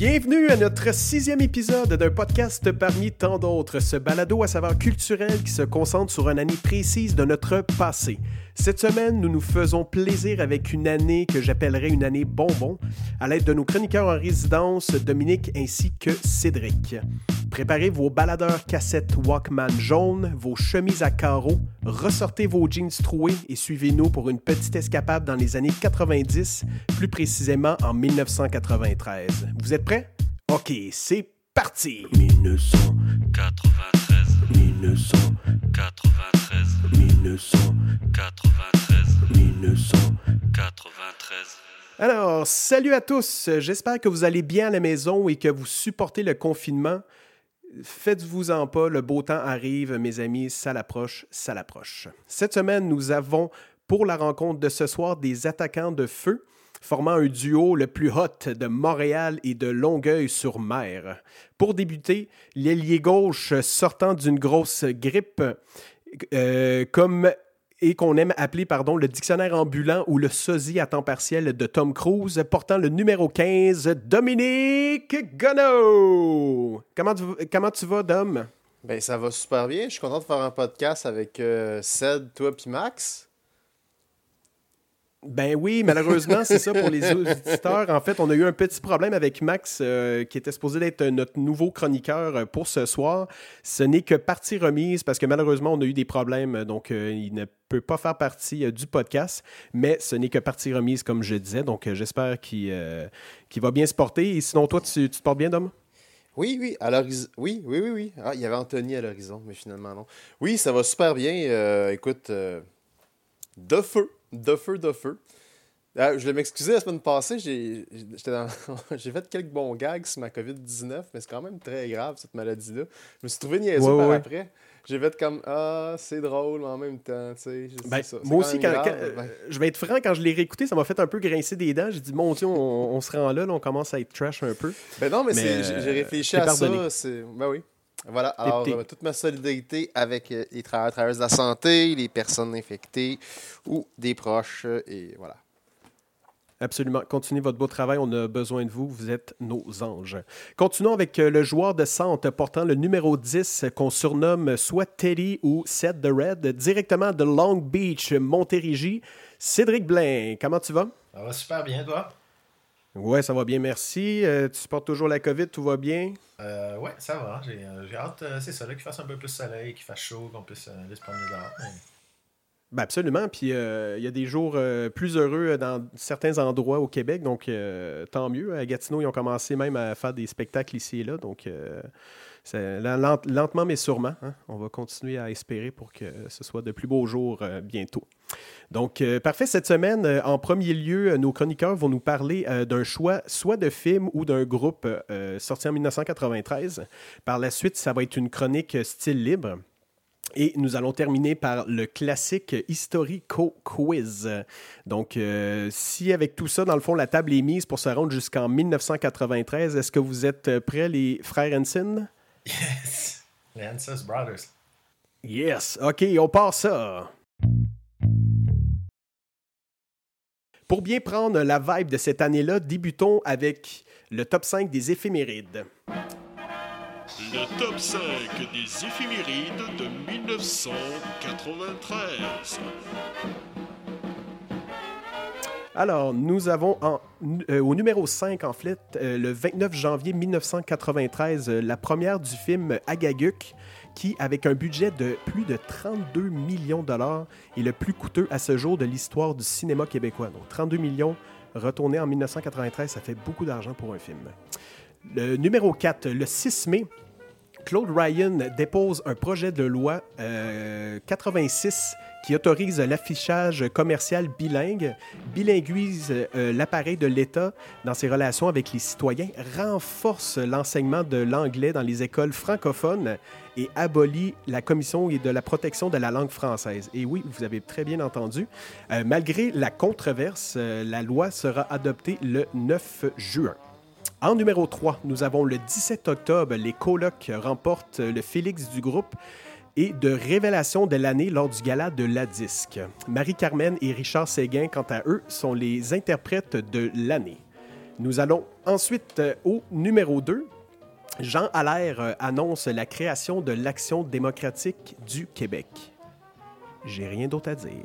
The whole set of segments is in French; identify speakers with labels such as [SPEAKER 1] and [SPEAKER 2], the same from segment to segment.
[SPEAKER 1] Bienvenue à notre sixième épisode d'un podcast parmi tant d'autres, ce balado à savoir culturel qui se concentre sur une année précise de notre passé. Cette semaine, nous nous faisons plaisir avec une année que j'appellerais une année bonbon, à l'aide de nos chroniqueurs en résidence, Dominique ainsi que Cédric. Préparez vos baladeurs cassettes Walkman jaunes, vos chemises à carreaux, ressortez vos jeans troués et suivez-nous pour une petite escapade dans les années 90, plus précisément en 1993. Vous êtes prêts? Ok, c'est parti!
[SPEAKER 2] 1993 1993 1993 1993
[SPEAKER 1] Alors, salut à tous! J'espère que vous allez bien à la maison et que vous supportez le confinement. Faites-vous-en pas, le beau temps arrive, mes amis, ça l'approche, ça l'approche. Cette semaine, nous avons pour la rencontre de ce soir des attaquants de feu, formant un duo le plus hot de Montréal et de Longueuil-sur-Mer. Pour débuter, l'ailier gauche sortant d'une grosse grippe, euh, comme et qu'on aime appeler pardon, le dictionnaire ambulant ou le sosie à temps partiel de Tom Cruise, portant le numéro 15, Dominique Gonneau. Comment tu, comment tu vas, Dom?
[SPEAKER 3] Ben, ça va super bien. Je suis content de faire un podcast avec euh, Ced, toi puis Max.
[SPEAKER 1] Ben oui, malheureusement, c'est ça pour les auditeurs. En fait, on a eu un petit problème avec Max, euh, qui était supposé être notre nouveau chroniqueur euh, pour ce soir. Ce n'est que partie remise parce que malheureusement, on a eu des problèmes, donc euh, il ne peut pas faire partie du podcast, mais ce n'est que partie remise, comme je disais. Donc, j'espère qu'il va bien se porter. Et sinon, toi, tu, te portes bien, Dom?
[SPEAKER 3] Oui, oui, à l'horizon. Oui, oui, oui, oui. Ah, il y avait Anthony à l'horizon, mais finalement, non. Oui, ça va super bien. écoute, de feu de feu, de feu. Ah, je vais m'excuser, la semaine passée, j'ai fait quelques bons gags sur ma COVID-19, mais c'est quand même très grave, cette maladie-là. Je me suis trouvé niaiseux par après. J'ai fait comme Ah, c'est drôle, mais en même temps, tu sais.
[SPEAKER 1] Ben, moi aussi, quand, je vais être franc, quand je l'ai réécouté, ça m'a fait un peu grincer des dents. J'ai dit Mon Dieu, on, se rend là, on commence à être trash un peu.
[SPEAKER 3] Ben non, mais, j'ai réfléchi à ça. Ben oui. Voilà, alors euh, toute ma solidarité avec euh, les travailleurs, travailleuses de la santé, les personnes infectées ou des proches, euh, et voilà.
[SPEAKER 1] Absolument. Continuez votre beau travail. On a besoin de vous. Vous êtes nos anges. Continuons avec le joueur de centre portant le numéro 10 qu'on surnomme soit Teddy ou Seth the Red, directement de Long Beach, Montérégie. Cédric Blain, comment tu vas?
[SPEAKER 4] Ça va super bien, toi?
[SPEAKER 1] Ouais, ça va bien, merci. Euh, tu supportes toujours la COVID, tout va bien?
[SPEAKER 4] Euh, ouais, ça va. J'ai euh, hâte, euh, c'est ça, qu'il fasse un peu plus soleil, qu'il fasse chaud, qu'on puisse aller se promener dehors.
[SPEAKER 1] Ben absolument. Puis il y a des jours plus heureux dans certains endroits au Québec, donc tant mieux. À Gatineau, ils ont commencé même à faire des spectacles ici et là, donc lentement mais sûrement. Hein. On va continuer à espérer pour que ce soit de plus beaux jours bientôt. Donc, euh, parfait. Cette semaine, euh, en premier lieu, euh, nos chroniqueurs vont nous parler d'un choix soit de film ou d'un groupe sorti en 1993. Par la suite, ça va être une chronique style libre. Et nous allons terminer par le classique Historico Quiz. Donc, si avec tout ça, dans le fond, la table est mise pour se rendre jusqu'en 1993, est-ce que vous êtes prêts, les frères Hansen?
[SPEAKER 4] Yes! Les Brothers.
[SPEAKER 1] Yes! OK, on part ça. Pour bien prendre la vibe de cette année-là, débutons avec le top 5 des éphémérides.
[SPEAKER 2] Le top 5 des éphémérides de 1993.
[SPEAKER 1] Alors, nous avons euh, au numéro 5, en fait, euh, le 29 janvier 1993, euh, la première du film Agaguk, qui, avec un budget de plus de 32 millions de dollars, est le plus coûteux à ce jour de l'histoire du cinéma québécois. Donc 32 millions retournés en 1993, ça fait beaucoup d'argent pour un film. Le numéro 4, le 6 mai, Claude Ryan dépose un projet de loi 86 qui autorise l'affichage commercial bilingue, bilinguise euh, l'appareil de l'État dans ses relations avec les citoyens, renforce l'enseignement de l'anglais dans les écoles francophones et abolit la commission de la protection de la langue française. Et oui, vous avez très bien entendu. Euh, malgré la controverse, euh, la loi sera adoptée le 9 juin. En numéro 3, nous avons le 17 octobre, les colocs remportent le Félix du groupe et de révélation de l'année lors du gala de la disque. Marie-Carmen et Richard Séguin, quant à eux, sont les interprètes de l'année. Nous allons ensuite euh, au numéro 2. Jean Allaire euh, annonce la création de l'Action démocratique du Québec. J'ai rien d'autre à dire.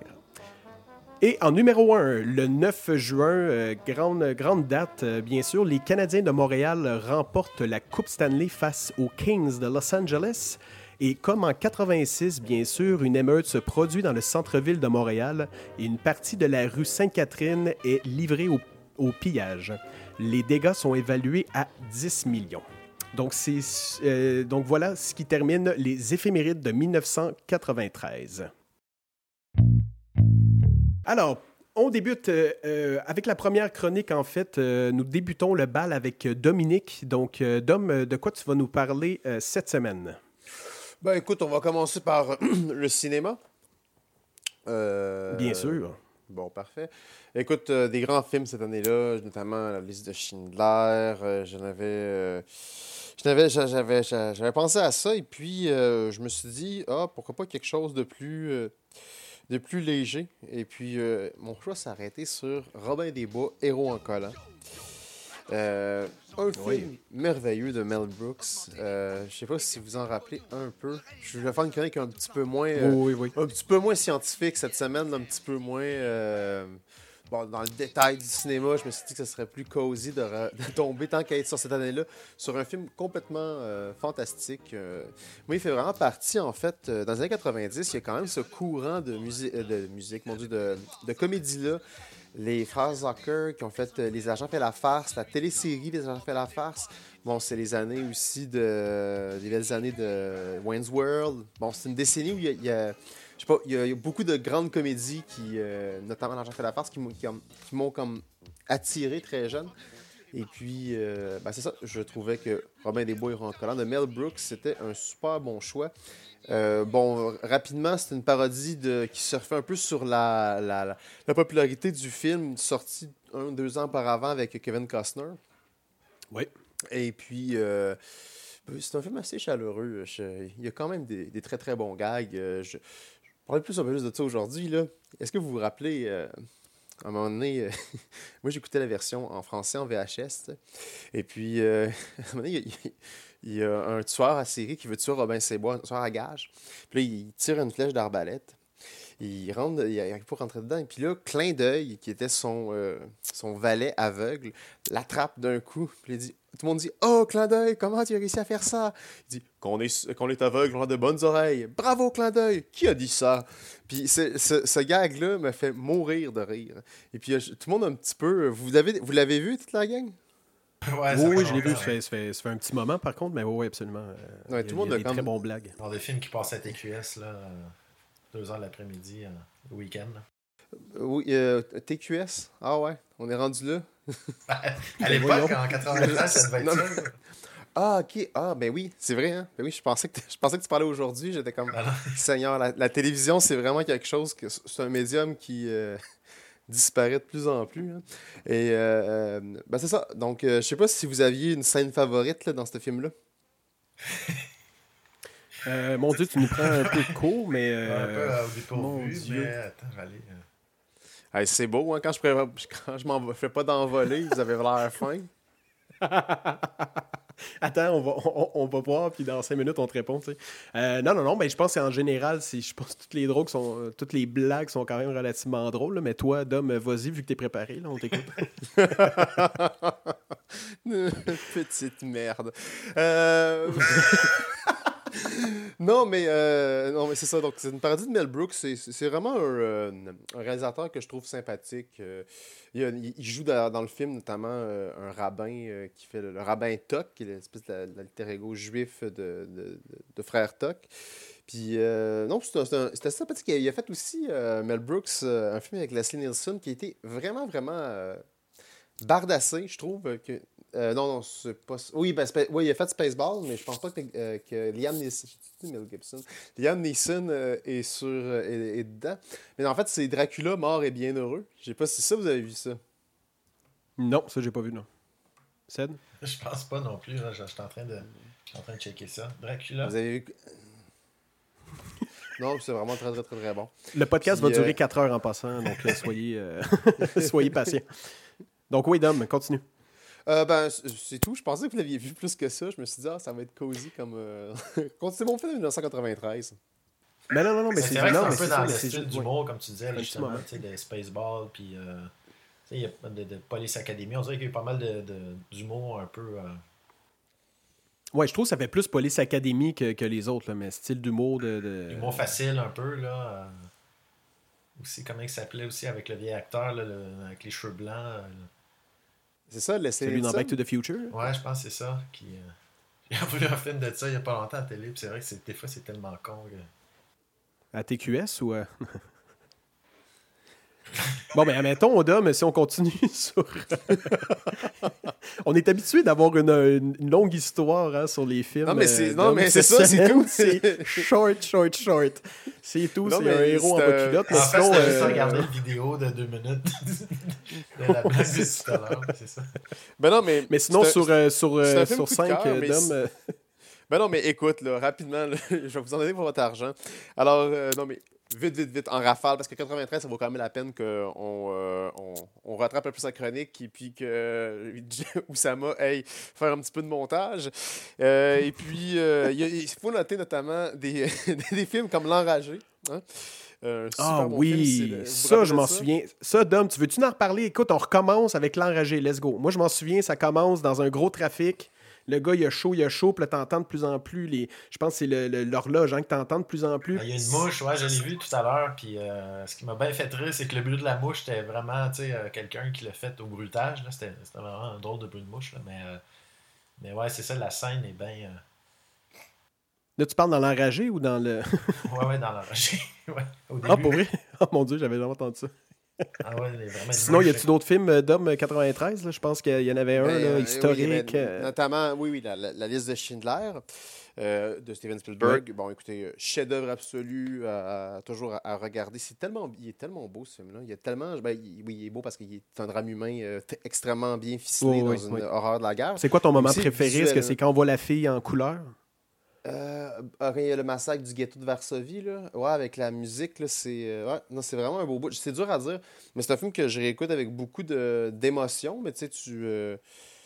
[SPEAKER 1] Et en numéro 1, le 9 juin, euh, grande, date, bien sûr, les Canadiens de Montréal remportent la Coupe Stanley face aux Kings de Los Angeles. Et comme en 86, bien sûr, une émeute se produit dans le centre-ville de Montréal et une partie de la rue Sainte-Catherine est livrée au, pillage. Les dégâts sont évalués à 10 millions. Euh, donc voilà ce qui termine les éphémérides de 1993. Alors, on débute euh, euh, avec la première chronique, en fait. nous débutons le bal avec Dominique. Donc, Dom, de quoi tu vas nous parler cette semaine?
[SPEAKER 3] Ben écoute, on va commencer par le cinéma. Euh,
[SPEAKER 1] Bien sûr.
[SPEAKER 3] Bon, parfait. Écoute, euh, des grands films cette année-là, notamment La liste de Schindler. euh, j'en avais, euh, j'avais, j'a- j'avais pensé à ça et puis je me suis dit, ah, pourquoi pas quelque chose de plus, de plus léger. Et puis mon choix s'est arrêté sur Robin des Bois, Héros en collant. Euh, un film
[SPEAKER 1] Oui.
[SPEAKER 3] merveilleux de Mel Brooks. Euh, je sais pas si vous en rappelez un peu. Je vais faire une chronique un petit peu moins. euh,
[SPEAKER 1] oui, oui.
[SPEAKER 3] un petit peu moins scientifique cette semaine, un petit peu moins euh, bon, dans le détail du cinéma. Je me suis dit que ce serait plus cosy de, tomber tant qu'à être sur cette année-là sur un film complètement fantastique. Moi, il fait vraiment partie, en fait, dans les années 90, il y a quand même ce courant de, musi- de musique, mon Dieu, de, de comédie-là. Les frères Zucker qui ont fait euh, Les Agents fait la farce, la télésérie Les Agents fait la farce. Bon, c'est les années aussi de. les belles années de Wayne's World. Bon, c'est une décennie où il y a. je sais pas, il y, a, beaucoup de grandes comédies qui, euh, notamment L'Agent fait la farce, qui m'ont comme attiré très jeune. Et puis, euh, ben, c'est ça, je trouvais que Robin des Bois et Ron de Mel Brooks, c'était un super bon choix. Euh, bon, rapidement, c'est une parodie de, qui surfait un peu sur la, la, la- la popularité du film sorti un deux ans auparavant avec Kevin Costner.
[SPEAKER 1] Oui.
[SPEAKER 3] Et puis, euh, c'est un film assez chaleureux. Je- il y a quand même des, des très très bons gags. Euh, je, je parlais plus un peu plus de ça aujourd'hui. Est-ce que vous vous rappelez, euh, à un moment donné, moi j'écoutais la version en français en VHS. Et puis, à un moment donné, il y a- il y, a un tueur à série qui veut tuer Robin Sebois, un tueur à gage. Puis là, il tire une flèche d'arbalète. Il rentre, il arrive pas rentrer dedans. Puis là, clin d'œil, qui était son, euh, son valet aveugle, l'attrape d'un coup. Puis il dit, tout le monde dit Oh, clin d'œil, comment tu as réussi à faire ça? Il dit Qu'on est, qu'on est aveugle, on a de bonnes oreilles. Bravo, clin d'œil Qui a dit ça? Puis ce, ce, ce gag-là me fait mourir de rire. Et puis euh, tout le monde un petit peu. Vous l'avez, vous l'avez vu, toute la gang?
[SPEAKER 4] Ouais,
[SPEAKER 1] oui, je l'ai vu. Ça fait, ça fait- ça fait un petit moment, par contre, mais oui, oui, absolument. Euh,
[SPEAKER 3] Ouais, tout le monde
[SPEAKER 1] il y a
[SPEAKER 3] a
[SPEAKER 1] des
[SPEAKER 3] comme-
[SPEAKER 1] très bons blagues.
[SPEAKER 4] Genre des films qui passent à TQS, là, euh, deux heures l'après-midi, euh, le week-end.
[SPEAKER 3] Oui, euh, TQS Ah ouais, on est rendu là.
[SPEAKER 4] À l'époque,
[SPEAKER 1] voyons.
[SPEAKER 4] en 93, ça devait être ça.
[SPEAKER 3] Ah, ok. Ah, ben oui, c'est vrai, hein. Ben oui, je pensais que, je pensais que tu parlais aujourd'hui. J'étais comme,
[SPEAKER 4] Ah.
[SPEAKER 3] Seigneur, la, la télévision, c'est vraiment quelque chose que c'est un médium qui euh, disparaît de plus en plus. hein. Et, euh, euh, ben c'est ça. Donc, euh, je sais pas si vous aviez une scène favorite là, dans ce film-là.
[SPEAKER 1] Euh, mon Dieu, tu nous prends un peu de cours, mais.
[SPEAKER 4] un peu
[SPEAKER 1] euh,
[SPEAKER 4] euh, au
[SPEAKER 1] mon Dieu.
[SPEAKER 4] mais attends, euh,
[SPEAKER 3] Hey, c'est beau, hein, quand je, pré- quand je m'en fais pas d'envoler, vous avez l'air fin.
[SPEAKER 1] Attends, on va, on, on va voir, puis dans cinq minutes, on te répond. Euh, non, non, non, mais je pense qu'en général, je pense que toutes les drogues sont, euh, toutes les blagues sont quand même relativement drôles. là, mais toi, Dom, vas-y, vu que t'es préparé, là, on t'écoute.
[SPEAKER 3] Petite merde. Euh, non, mais, euh, non, mais c'est ça. Donc, c'est une parodie de Mel Brooks. C'est, vraiment un, euh, un réalisateur que je trouve sympathique. Euh, il, joue dans, le film notamment un rabbin qui fait le, rabbin Toc, qui est l'espèce de- l'alter ego juif de, de, de- frère Toc. Puis, euh, non, c'était sympathique. Il a fait aussi, Mel Brooks, un film avec Leslie Nielsen qui a été vraiment, vraiment bardassé, je trouve. Que, euh, non, non, c'est pas. Oui, ben, Spa- oui, il a fait Spaceball, mais je pense pas que, euh, que Liam Neeson. Mel Gibson? Liam Neeson euh, est, sur, euh, est, est dedans. Mais en fait, c'est Dracula mort et bien heureux. Je sais pas si ça, vous avez vu ça.
[SPEAKER 1] non, ça, j'ai pas vu, non. Ced?
[SPEAKER 4] Je pense pas non plus. là. Je, je suis en, train de- je suis en train de checker ça. Dracula.
[SPEAKER 3] Vous avez vu. Non, c'est vraiment très, très, très, très bon.
[SPEAKER 1] Le podcast
[SPEAKER 3] Puis,
[SPEAKER 1] va durer
[SPEAKER 3] euh,
[SPEAKER 1] 4 heures en passant, donc là, soyez, euh, soyez patients. Donc oui, Dom, continue.
[SPEAKER 3] Euh, ben, c'est tout. Je pensais que vous l'aviez vu plus que ça. Je me suis dit, ah, ça va être cosy comme. Euh... c'est mon film de 1993.
[SPEAKER 1] Mais non, non, non, mais c'est
[SPEAKER 4] vrai que c'est un peu dans le style d'humour, comme tu disais, justement, tu sais, de Spaceball, puis euh, tu sais, il y a pas de, de Police Academy. On dirait qu'il y a eu pas mal de- de- d'humour un peu. euh,
[SPEAKER 1] Ouais. je trouve que ça fait plus Police Academy que, que les autres, là, mais style d'humour de. de-
[SPEAKER 4] Humour facile un peu, là. euh, aussi, comment il s'appelait aussi avec le vieil acteur, là, le- avec les cheveux blancs. euh,
[SPEAKER 3] C'est ça, laissez
[SPEAKER 1] Celui dans Back to the Future?
[SPEAKER 4] Ouais, je pense que c'est ça. Qui, euh, J'ai vu un film de ça il y a pas longtemps à la télé, puis c'est vrai que c'est- des fois c'est tellement con. que-
[SPEAKER 1] À TQS ou. euh? bon, ben, admettons, Dom, si on continue sur. on est habitué d'avoir une, longue histoire hein, sur les films.
[SPEAKER 3] Non, mais c'est-
[SPEAKER 1] euh,
[SPEAKER 3] non, mais c'est ça, c'est tout.
[SPEAKER 1] C'est short, short, short. C'est tout.
[SPEAKER 3] Non,
[SPEAKER 1] C'est
[SPEAKER 3] mais
[SPEAKER 1] un héros en
[SPEAKER 3] c'est,
[SPEAKER 1] bas
[SPEAKER 3] euh,
[SPEAKER 1] culotte.
[SPEAKER 4] En
[SPEAKER 1] Mais
[SPEAKER 4] fait, juste
[SPEAKER 1] euh,
[SPEAKER 4] regarder une vidéo de deux minutes de la blague de tout à l'heure, c'est ça.
[SPEAKER 3] Ben non, mais.
[SPEAKER 1] mais sinon,
[SPEAKER 3] c'est un-
[SPEAKER 1] sur, euh, sur,
[SPEAKER 3] c'est
[SPEAKER 1] euh, sur
[SPEAKER 3] coup de
[SPEAKER 1] 5,
[SPEAKER 3] cœur, mais
[SPEAKER 1] Dom.
[SPEAKER 3] c'est- Ben non, mais écoute, là, rapidement, là, je vais vous en donner pour votre argent. Alors, euh, non, mais vite, vite, vite, en rafale, parce que 93, ça vaut quand même la peine qu'on euh, on, on rattrape un peu sa chronique et puis que euh, Oussama aille faire un petit peu de montage. Euh, et puis, euh, il faut noter notamment des, des films comme L'Enragé. Hein? Euh,
[SPEAKER 1] Ah
[SPEAKER 3] bon
[SPEAKER 1] oui, ça, je m'en souviens. Ça, Dom, tu veux-tu en reparler? Écoute, on recommence avec l'enragé. Let's go. Moi, je m'en souviens, ça commence dans un gros trafic. Le gars, il a chaud, il a chaud, puis là, t'entends de plus en plus les. Je pense que c'est l'horloge hein, que t'entends de plus en plus.
[SPEAKER 4] Ah, Il y a une mouche, ouais, je l'ai vu tout à l'heure. Puis euh, ce qui m'a bien fait rire, c'est que le bruit de la mouche, c'était vraiment tu sais, euh, quelqu'un qui l'a fait au bruitage. là. C'était vraiment un drôle de bruit de mouche. là. Mais, euh, mais ouais, c'est ça, la scène est bien.
[SPEAKER 1] Là, tu parles dans l'enragé ou dans le.
[SPEAKER 4] Ouais, ouais, dans l'enragé. ouais, au début.
[SPEAKER 1] Ah, pour vrai? Oh mon dieu, j'avais jamais entendu ça.
[SPEAKER 4] Ah ouais, vraiment
[SPEAKER 1] Sinon, y a-tu d'autres films euh, d'hommes euh, 93? là? Je pense qu'il y en avait un,
[SPEAKER 3] Ben,
[SPEAKER 1] là,
[SPEAKER 3] euh, oui,
[SPEAKER 1] historique.
[SPEAKER 3] avait
[SPEAKER 1] euh,
[SPEAKER 3] Notamment, oui, oui, la, la- la liste de Schindler euh, de Steven Spielberg. Bon, écoutez, euh, chef-d'œuvre absolu, à- à- toujours à, à regarder. C'est tellement, il est tellement beau ce film-là. Il est tellement, ben, il- oui, il est beau parce qu'il est un drame humain euh, extrêmement bien ficelé
[SPEAKER 1] Oui,
[SPEAKER 3] dans
[SPEAKER 1] oui,
[SPEAKER 3] une
[SPEAKER 1] oui.
[SPEAKER 3] horreur de la guerre.
[SPEAKER 1] C'est quoi ton moment préféré? Est-ce que c'est quand on voit la fille en couleur?
[SPEAKER 3] Euh, quand il y a le massacre du ghetto de Varsovie, là, ouais, avec la musique, là, c'est euh, ouais, non, c'est vraiment un beau bout. C'est dur à dire, mais c'est un film que je réécoute avec beaucoup de- d'émotion, mais tu sais, tu... euh,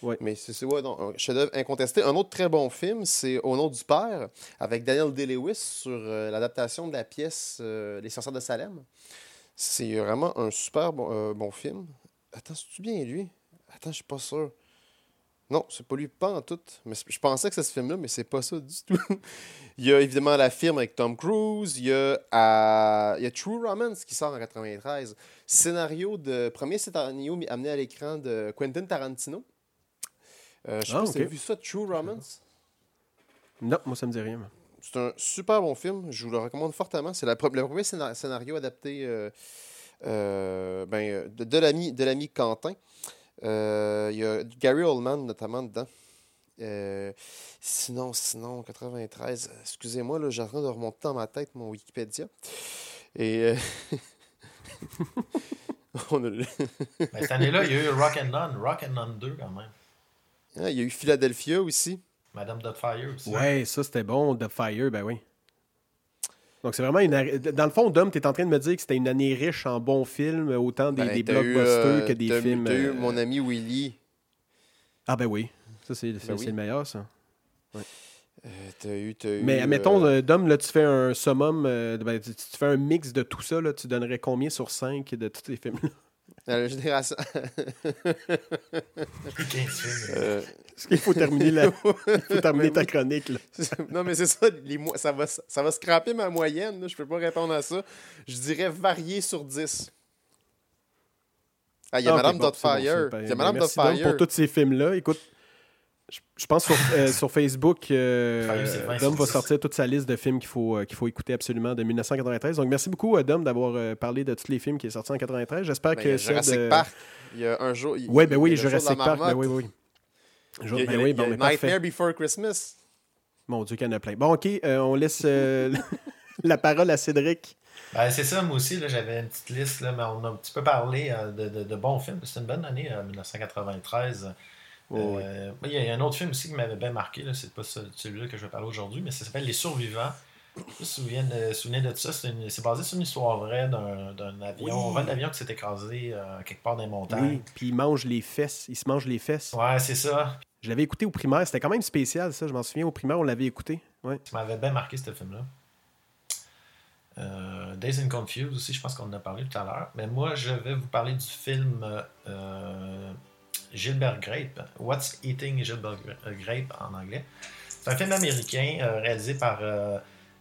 [SPEAKER 1] Ouais.
[SPEAKER 3] Mais c'est c'est- ouais, non, un chef-d'œuvre incontesté. Un autre très bon film, c'est Au nom du père, avec Daniel Day-Lewis sur euh, l'adaptation de la pièce Les sorcières de Salem. C'est vraiment un super bon, bon film. Attends, c'est-tu bien lui? Attends, je suis pas sûr. Non, c'est pas lui, pas en tout. Mais je pensais que c'était ce film-là, mais c'est pas ça du tout. il y a évidemment La Firme avec Tom Cruise. Il y a, il y a True Romance qui sort en 93. Scénario de... Premier scénario amené à l'écran de Quentin Tarantino. Euh, je sais
[SPEAKER 1] Ah,
[SPEAKER 3] pas si vous avez
[SPEAKER 1] ok.
[SPEAKER 3] vu ça, True Romance?
[SPEAKER 1] Non, moi, ça me dit rien.
[SPEAKER 3] C'est un super bon film. Je vous le recommande fortement. C'est le premier scénar- scénario adapté euh, euh, ben, de, de l'ami de l'ami Quentin. Euh, Il y a Gary Oldman notamment dedans. Euh, sinon, sinon, 93, euh, excusez-moi, là, j'ai en train de remonter dans ma tête mon Wikipédia. Et euh, on a
[SPEAKER 4] Mais cette année-là, il y a eu Rock and None, Rock and None 2 quand même.
[SPEAKER 3] Ah, il y a eu Philadelphia aussi.
[SPEAKER 4] Madame Dotfire aussi.
[SPEAKER 1] Ouais, ça, c'était bon. The Fire, ben oui. Donc, c'est vraiment une. Dans le fond, Dom, tu es en train de me dire que c'était une année riche en bons films, autant des,
[SPEAKER 3] Ben,
[SPEAKER 1] des
[SPEAKER 3] t'as eu,
[SPEAKER 1] blockbusters
[SPEAKER 3] euh,
[SPEAKER 1] que des films.
[SPEAKER 3] t'as eu
[SPEAKER 1] euh,
[SPEAKER 3] mon ami Willy.
[SPEAKER 1] Ah, ben oui. Ça, c'est
[SPEAKER 3] Ben oui.
[SPEAKER 1] le meilleur, ça.
[SPEAKER 3] Euh, t'as eu, t'as eu,
[SPEAKER 1] Mais admettons,
[SPEAKER 3] euh,
[SPEAKER 1] euh, Dom, là, tu fais un summum, euh, ben, tu, tu fais un mix de tout ça, là, tu donnerais combien sur 5 de tous ces films-là?
[SPEAKER 3] La génération.
[SPEAKER 4] 15 films.
[SPEAKER 3] Euh,
[SPEAKER 1] qu'il faut terminer, la... il faut terminer ta chronique. Là.
[SPEAKER 3] non, mais c'est ça, les mo- ça, va, ça va scraper ma moyenne. Là, je peux pas répondre à ça. Je dirais varié sur 10. Ah, il y a
[SPEAKER 1] Ah,
[SPEAKER 3] Madame
[SPEAKER 1] bon, c'est bon,
[SPEAKER 3] Dotfire. il y a Madame Dotfire.
[SPEAKER 1] pour tous ces films-là. Écoute, je, je pense sur, euh, sur Facebook, euh,
[SPEAKER 4] c'est 20
[SPEAKER 1] Dom va
[SPEAKER 4] 10.
[SPEAKER 1] sortir toute sa liste de films qu'il faut, euh, qu'il faut écouter absolument de 1993. Donc, merci beaucoup, Dom, d'avoir parlé de tous les films qui sont sortis en 93. J'espère
[SPEAKER 3] Ben, il y
[SPEAKER 1] que
[SPEAKER 3] a Jurassic Park. Il y a un jour. il-
[SPEAKER 1] Oui, ben
[SPEAKER 3] il y
[SPEAKER 1] oui,
[SPEAKER 3] a
[SPEAKER 1] Jurassic Park, ben oui, oui.
[SPEAKER 3] Il y a,
[SPEAKER 1] ben
[SPEAKER 3] il y a-
[SPEAKER 1] oui,
[SPEAKER 3] il y a
[SPEAKER 1] bon, mais parfait.
[SPEAKER 3] Nightmare Before Christmas.
[SPEAKER 1] Mon Dieu, qu'il y en a plein. Bon, OK, euh, on laisse euh, la parole à Cédric.
[SPEAKER 4] Ben, c'est ça, moi aussi, j'avais une petite liste, là, mais on a un petit peu parlé euh, de, de- de bons films. C'était une bonne année, euh, 1993. Euh, Il y a- il y a un autre film aussi qui m'avait bien marqué, là, c'est pas ce- celui-là que je vais parler aujourd'hui, mais ça s'appelle Les Survivants. Je me souviens de, souvenez de ça, c'est basé sur une histoire vraie d'un avion,
[SPEAKER 1] Oui.
[SPEAKER 4] un vol d'avion qui s'est écrasé euh, quelque part dans les montagnes.
[SPEAKER 1] Oui, puis il mange les fesses. Il se mange les fesses.
[SPEAKER 4] Ouais, c'est ça.
[SPEAKER 1] Je l'avais écouté au primaire. C'était quand même spécial, ça. Je m'en souviens, au primaire, on l'avait écouté. Ouais.
[SPEAKER 4] Ça m'avait bien marqué ce film-là. Euh, Days and Confused aussi, je pense qu'on en a parlé tout à l'heure. Mais moi, je vais vous parler du film euh, Gilbert Grape. What's Eating Gilbert Grape en anglais. C'est un film américain euh, réalisé par euh,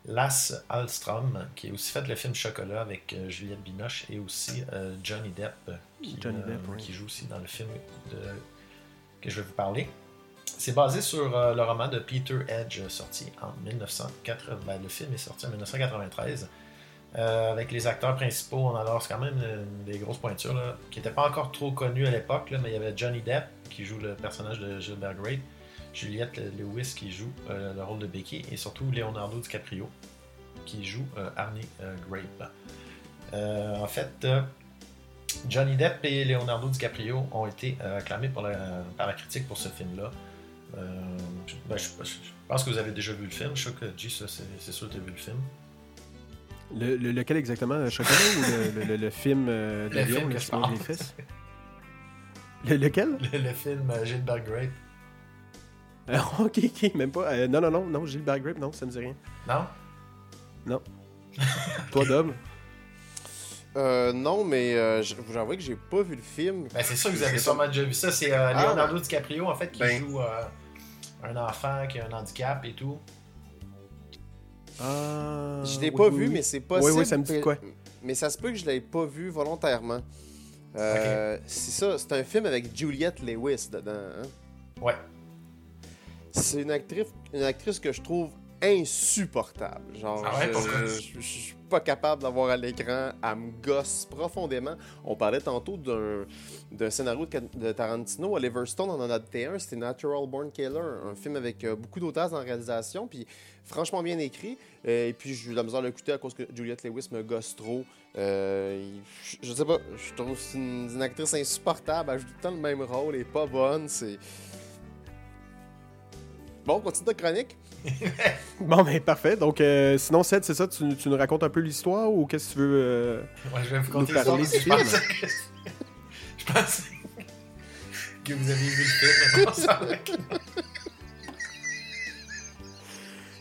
[SPEAKER 4] Lasse Hallström, qui a aussi fait le film Chocolat avec euh, Juliette Binoche et aussi euh, Johnny Depp, qui,
[SPEAKER 1] Johnny Depp,
[SPEAKER 4] qui joue aussi dans le film de- que je vais vous parler. C'est basé sur le roman de Peter Edge sorti en 1980. Ben, le film est sorti en 1993. Euh, avec les acteurs principaux, on a c'est quand même des grosses pointures là, qui n'étaient pas encore trop connus à l'époque, mais il y avait Johnny Depp qui joue le personnage de Gilbert Grape, Juliette Lewis qui joue euh, le rôle de Becky et surtout Leonardo DiCaprio qui joue euh, Arnie Grape. En fait, Johnny Depp et Leonardo DiCaprio ont été acclamés par la critique pour ce film-là. Je, ben, je- pense que vous avez déjà vu le film. Je suis sûr que G, c'est sûr que tu as vu le film.
[SPEAKER 1] Le, le- lequel exactement? Le Chocolat ou le, le- le- le film euh,
[SPEAKER 4] Le
[SPEAKER 1] d'avion
[SPEAKER 4] film que
[SPEAKER 1] les fesses? Lequel?
[SPEAKER 4] Le, le film euh, Gilbert Grape.
[SPEAKER 1] Euh, Ok, ok, même pas. Euh, non, non, non, non, Gilbert Grape, non, ça me dit rien.
[SPEAKER 4] Non?
[SPEAKER 1] Toi, Dom?
[SPEAKER 3] Euh, non, mais euh, je vous avouer que j'ai pas vu le film.
[SPEAKER 4] Ben, c'est sûr que vous avez sûrement déjà vu ça. C'est euh,
[SPEAKER 3] Ah,
[SPEAKER 4] Leonardo DiCaprio, en fait, qui
[SPEAKER 3] Ben.
[SPEAKER 4] joue euh, un enfant qui a un handicap et tout.
[SPEAKER 1] Ah,
[SPEAKER 3] Je l'ai
[SPEAKER 1] oui,
[SPEAKER 3] pas
[SPEAKER 1] oui,
[SPEAKER 3] vu,
[SPEAKER 1] oui.
[SPEAKER 3] mais c'est possible.
[SPEAKER 1] Oui, oui, ça me dit quoi?
[SPEAKER 3] Mais ça se peut que je l'ai pas vu volontairement. Euh, C'est ça, c'est un film avec Juliette Lewis dedans. hein.
[SPEAKER 4] Ouais.
[SPEAKER 3] C'est une actrice, une actrice que je trouve insupportable. Genre,
[SPEAKER 4] Ah ouais,
[SPEAKER 3] je, je- je- je suis pas capable d'avoir à l'écran. Elle me gosse profondément. On parlait tantôt d'un scénario de, de Tarantino. Oliver Stone en a adapté un. C'était Natural Born Killer, un film avec euh, beaucoup d'auteurs en réalisation. Puis franchement bien écrit. Euh, et puis j'ai eu la misère de l'écouter à cause que Juliette Lewis me gosse trop. Euh, je, sais pas, je trouve c'est une, actrice insupportable. Elle joue tout le temps le même rôle. Elle est pas bonne. C'est. Bon, on continue notre chronique.
[SPEAKER 1] Bon, ben parfait. Donc, euh, sinon, Seth, c'est ça, tu, tu nous racontes un peu l'histoire ou qu'est-ce que tu veux euh,
[SPEAKER 4] Ouais, je vais vous
[SPEAKER 1] Nous parler du
[SPEAKER 4] que Je pensais que... je pensais que vous aviez vu le film, mais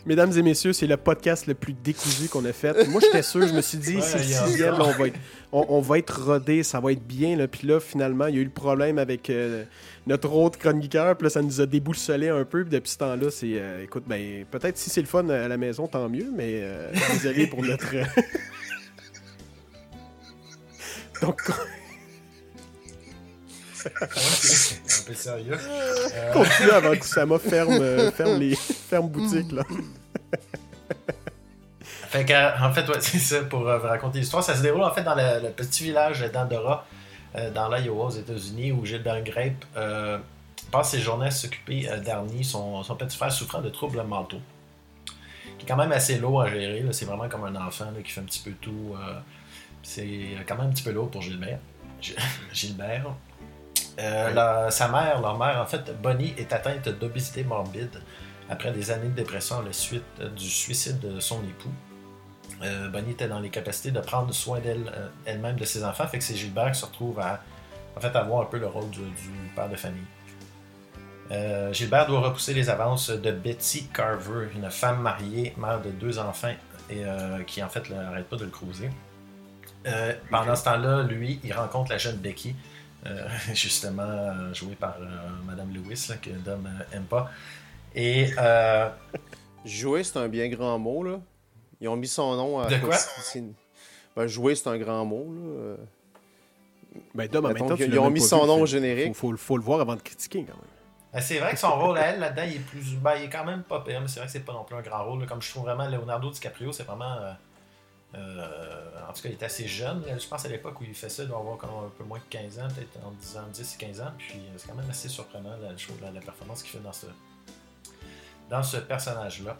[SPEAKER 1] Mesdames et messieurs, c'est le podcast le plus décousu qu'on a fait. Moi, j'étais sûr, je me suis dit,
[SPEAKER 4] Ouais,
[SPEAKER 1] c'est le sixième, là, on, va être, on, on va être rodé, ça va être bien. Là. Puis là, finalement, il y a eu le problème avec euh, notre autre chroniqueur. Puis là, ça nous a déboussolé un peu. Puis depuis ce temps-là, c'est. euh, écoute, ben, peut-être si c'est le fun à la maison, tant mieux. Mais euh, désolé pour notre. Donc,
[SPEAKER 4] un peu sérieux. Euh,
[SPEAKER 1] continue avant que Sama ferme, euh, ferme les ferme boutique. Là.
[SPEAKER 4] Fait que, euh, en fait, ouais, c'est ça pour euh, vous raconter l'histoire. Ça se déroule en fait dans le, le petit village d'Andorra, euh, dans l'Iowa, aux États-Unis, où Gilbert Grape euh, passe ses journées à s'occuper d'Arnie, son, son petit frère souffrant de troubles mentaux. Qui est quand même assez lourd à gérer. C'est vraiment comme un enfant là, qui fait un petit peu tout. c'est quand même un petit peu lourd pour Gilbert. Gi- Gilbert. Euh, la- sa mère, leur mère, en fait, Bonnie, est atteinte d'obésité morbide après des années de dépression à la suite du suicide de son époux. Euh, Bonnie était dans les capacités de prendre soin d'elle euh, elle-même de ses enfants, fait que c'est Gilbert qui se retrouve à en fait avoir un peu le rôle du, du père de famille. Euh, Gilbert doit repousser les avances de Betty Carver, une femme mariée, mère de deux enfants, et qui en fait n'arrête pas de le croiser. Pendant ce temps-là, lui, il rencontre la jeune Becky, justement euh, jouée par euh, Madame Lewis, là, que Dom euh, aime pas. Et euh,
[SPEAKER 3] Jouer, c'est un bien grand mot, là. Ils ont mis son nom à.
[SPEAKER 4] De quoi?
[SPEAKER 3] Ben, jouer, c'est un grand mot, là.
[SPEAKER 1] Ben, Dom, en même temps,
[SPEAKER 3] ils ont mis son
[SPEAKER 1] vu,
[SPEAKER 3] nom au générique.
[SPEAKER 1] Faut, faut, faut le voir avant de critiquer, quand même.
[SPEAKER 4] Ben, C'est vrai que son rôle à elle là-dedans, il est plus. Ben, il est quand même pas pire, mais c'est vrai que c'est pas non plus un grand rôle. là. Comme je trouve vraiment Leonardo DiCaprio, c'est vraiment. euh, en tout cas, il est assez jeune. Je pense à l'époque où il fait ça, il doit avoir un peu moins que 15 ans, peut-être en 10 ans, 10 et 15 ans. Puis euh, c'est quand même assez surprenant la, performance qu'il fait dans ce, dans ce personnage-là.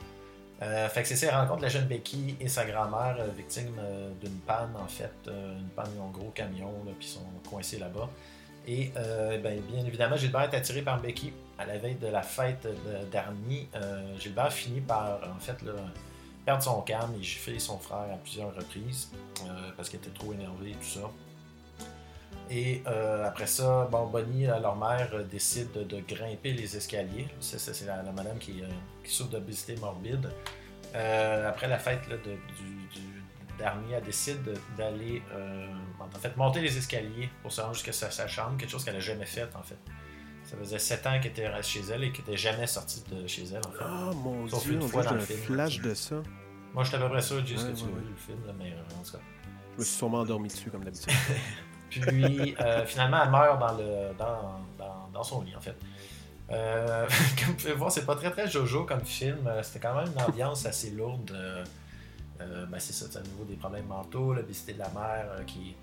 [SPEAKER 4] Euh, fait que c'est ça, il rencontre la jeune Becky et sa grand-mère, euh, victime euh, d'une panne, en fait. euh, une panne, ils ont un gros camion, puis ils sont coincés là-bas. Et euh, ben, bien évidemment, Gilbert est attiré par Becky. À la veille de la fête de d'Arnie, euh, Gilbert finit par, en fait, là, perdre son calme et gifler son frère à plusieurs reprises euh, parce qu'il était trop énervé et tout ça. Et euh, après ça, bon, Bonnie, euh, leur mère, décide de, grimper les escaliers. C'est la, madame qui, qui souffre d'obésité morbide. Après la fête là, de- du, dernier, elle décide de- d'aller en fait monter les escaliers pour se rendre jusqu'à sa, sa chambre, quelque chose qu'elle n'a jamais fait en fait. Ça faisait 7 ans qu'elle était restée chez elle et qu'elle n'était jamais sortie de chez elle en fait.
[SPEAKER 1] Oh mon
[SPEAKER 4] Sauf
[SPEAKER 1] dieu,
[SPEAKER 4] une
[SPEAKER 1] on
[SPEAKER 4] fois dans le film.
[SPEAKER 1] flash de ça.
[SPEAKER 4] Moi, je suis à peu près sûr,
[SPEAKER 1] Ouais,
[SPEAKER 4] que tu
[SPEAKER 1] ouais,
[SPEAKER 4] as
[SPEAKER 1] ouais.
[SPEAKER 4] vu le film, là, mais euh, en tout cas.
[SPEAKER 1] Je me suis sûrement endormi dessus, comme d'habitude.
[SPEAKER 4] Puis euh, finalement, elle meurt dans, le, dans, dans, dans son lit, en fait. Euh, comme vous pouvez voir, c'est pas très très Jojo comme film. Euh, C'était quand même une ambiance assez lourde. Euh, ben, c'est ça, c'est à nouveau des problèmes mentaux, l'obésité de la mère qui,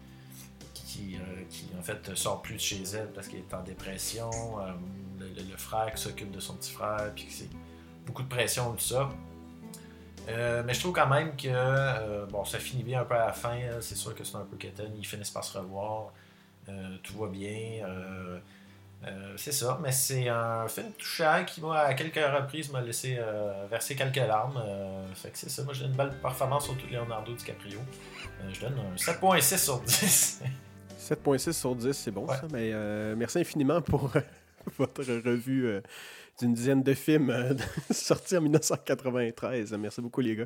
[SPEAKER 4] qui, euh, qui, en fait sort plus de chez elle parce qu'elle est en dépression. Euh, le, frère qui s'occupe de son petit frère, puis c'est beaucoup de pression, tout ça. Euh, mais je trouve quand même que bon, ça finit bien un peu à la fin. là. C'est sûr que c'est un peu quétaine. Ils finissent par se revoir. Tout va bien. C'est ça. Mais c'est un film touchant qui, moi, à quelques reprises, m'a laissé verser quelques larmes. Fait que c'est ça. Moi, j'ai une belle performance, surtout Leonardo DiCaprio. Je donne un 7.6 sur 10.
[SPEAKER 1] 7.6 sur 10, c'est bon
[SPEAKER 4] Ouais.
[SPEAKER 1] ça. Mais euh, merci infiniment pour euh, votre revue euh, d'une dizaine de films sortis en 1993. Merci beaucoup, les gars.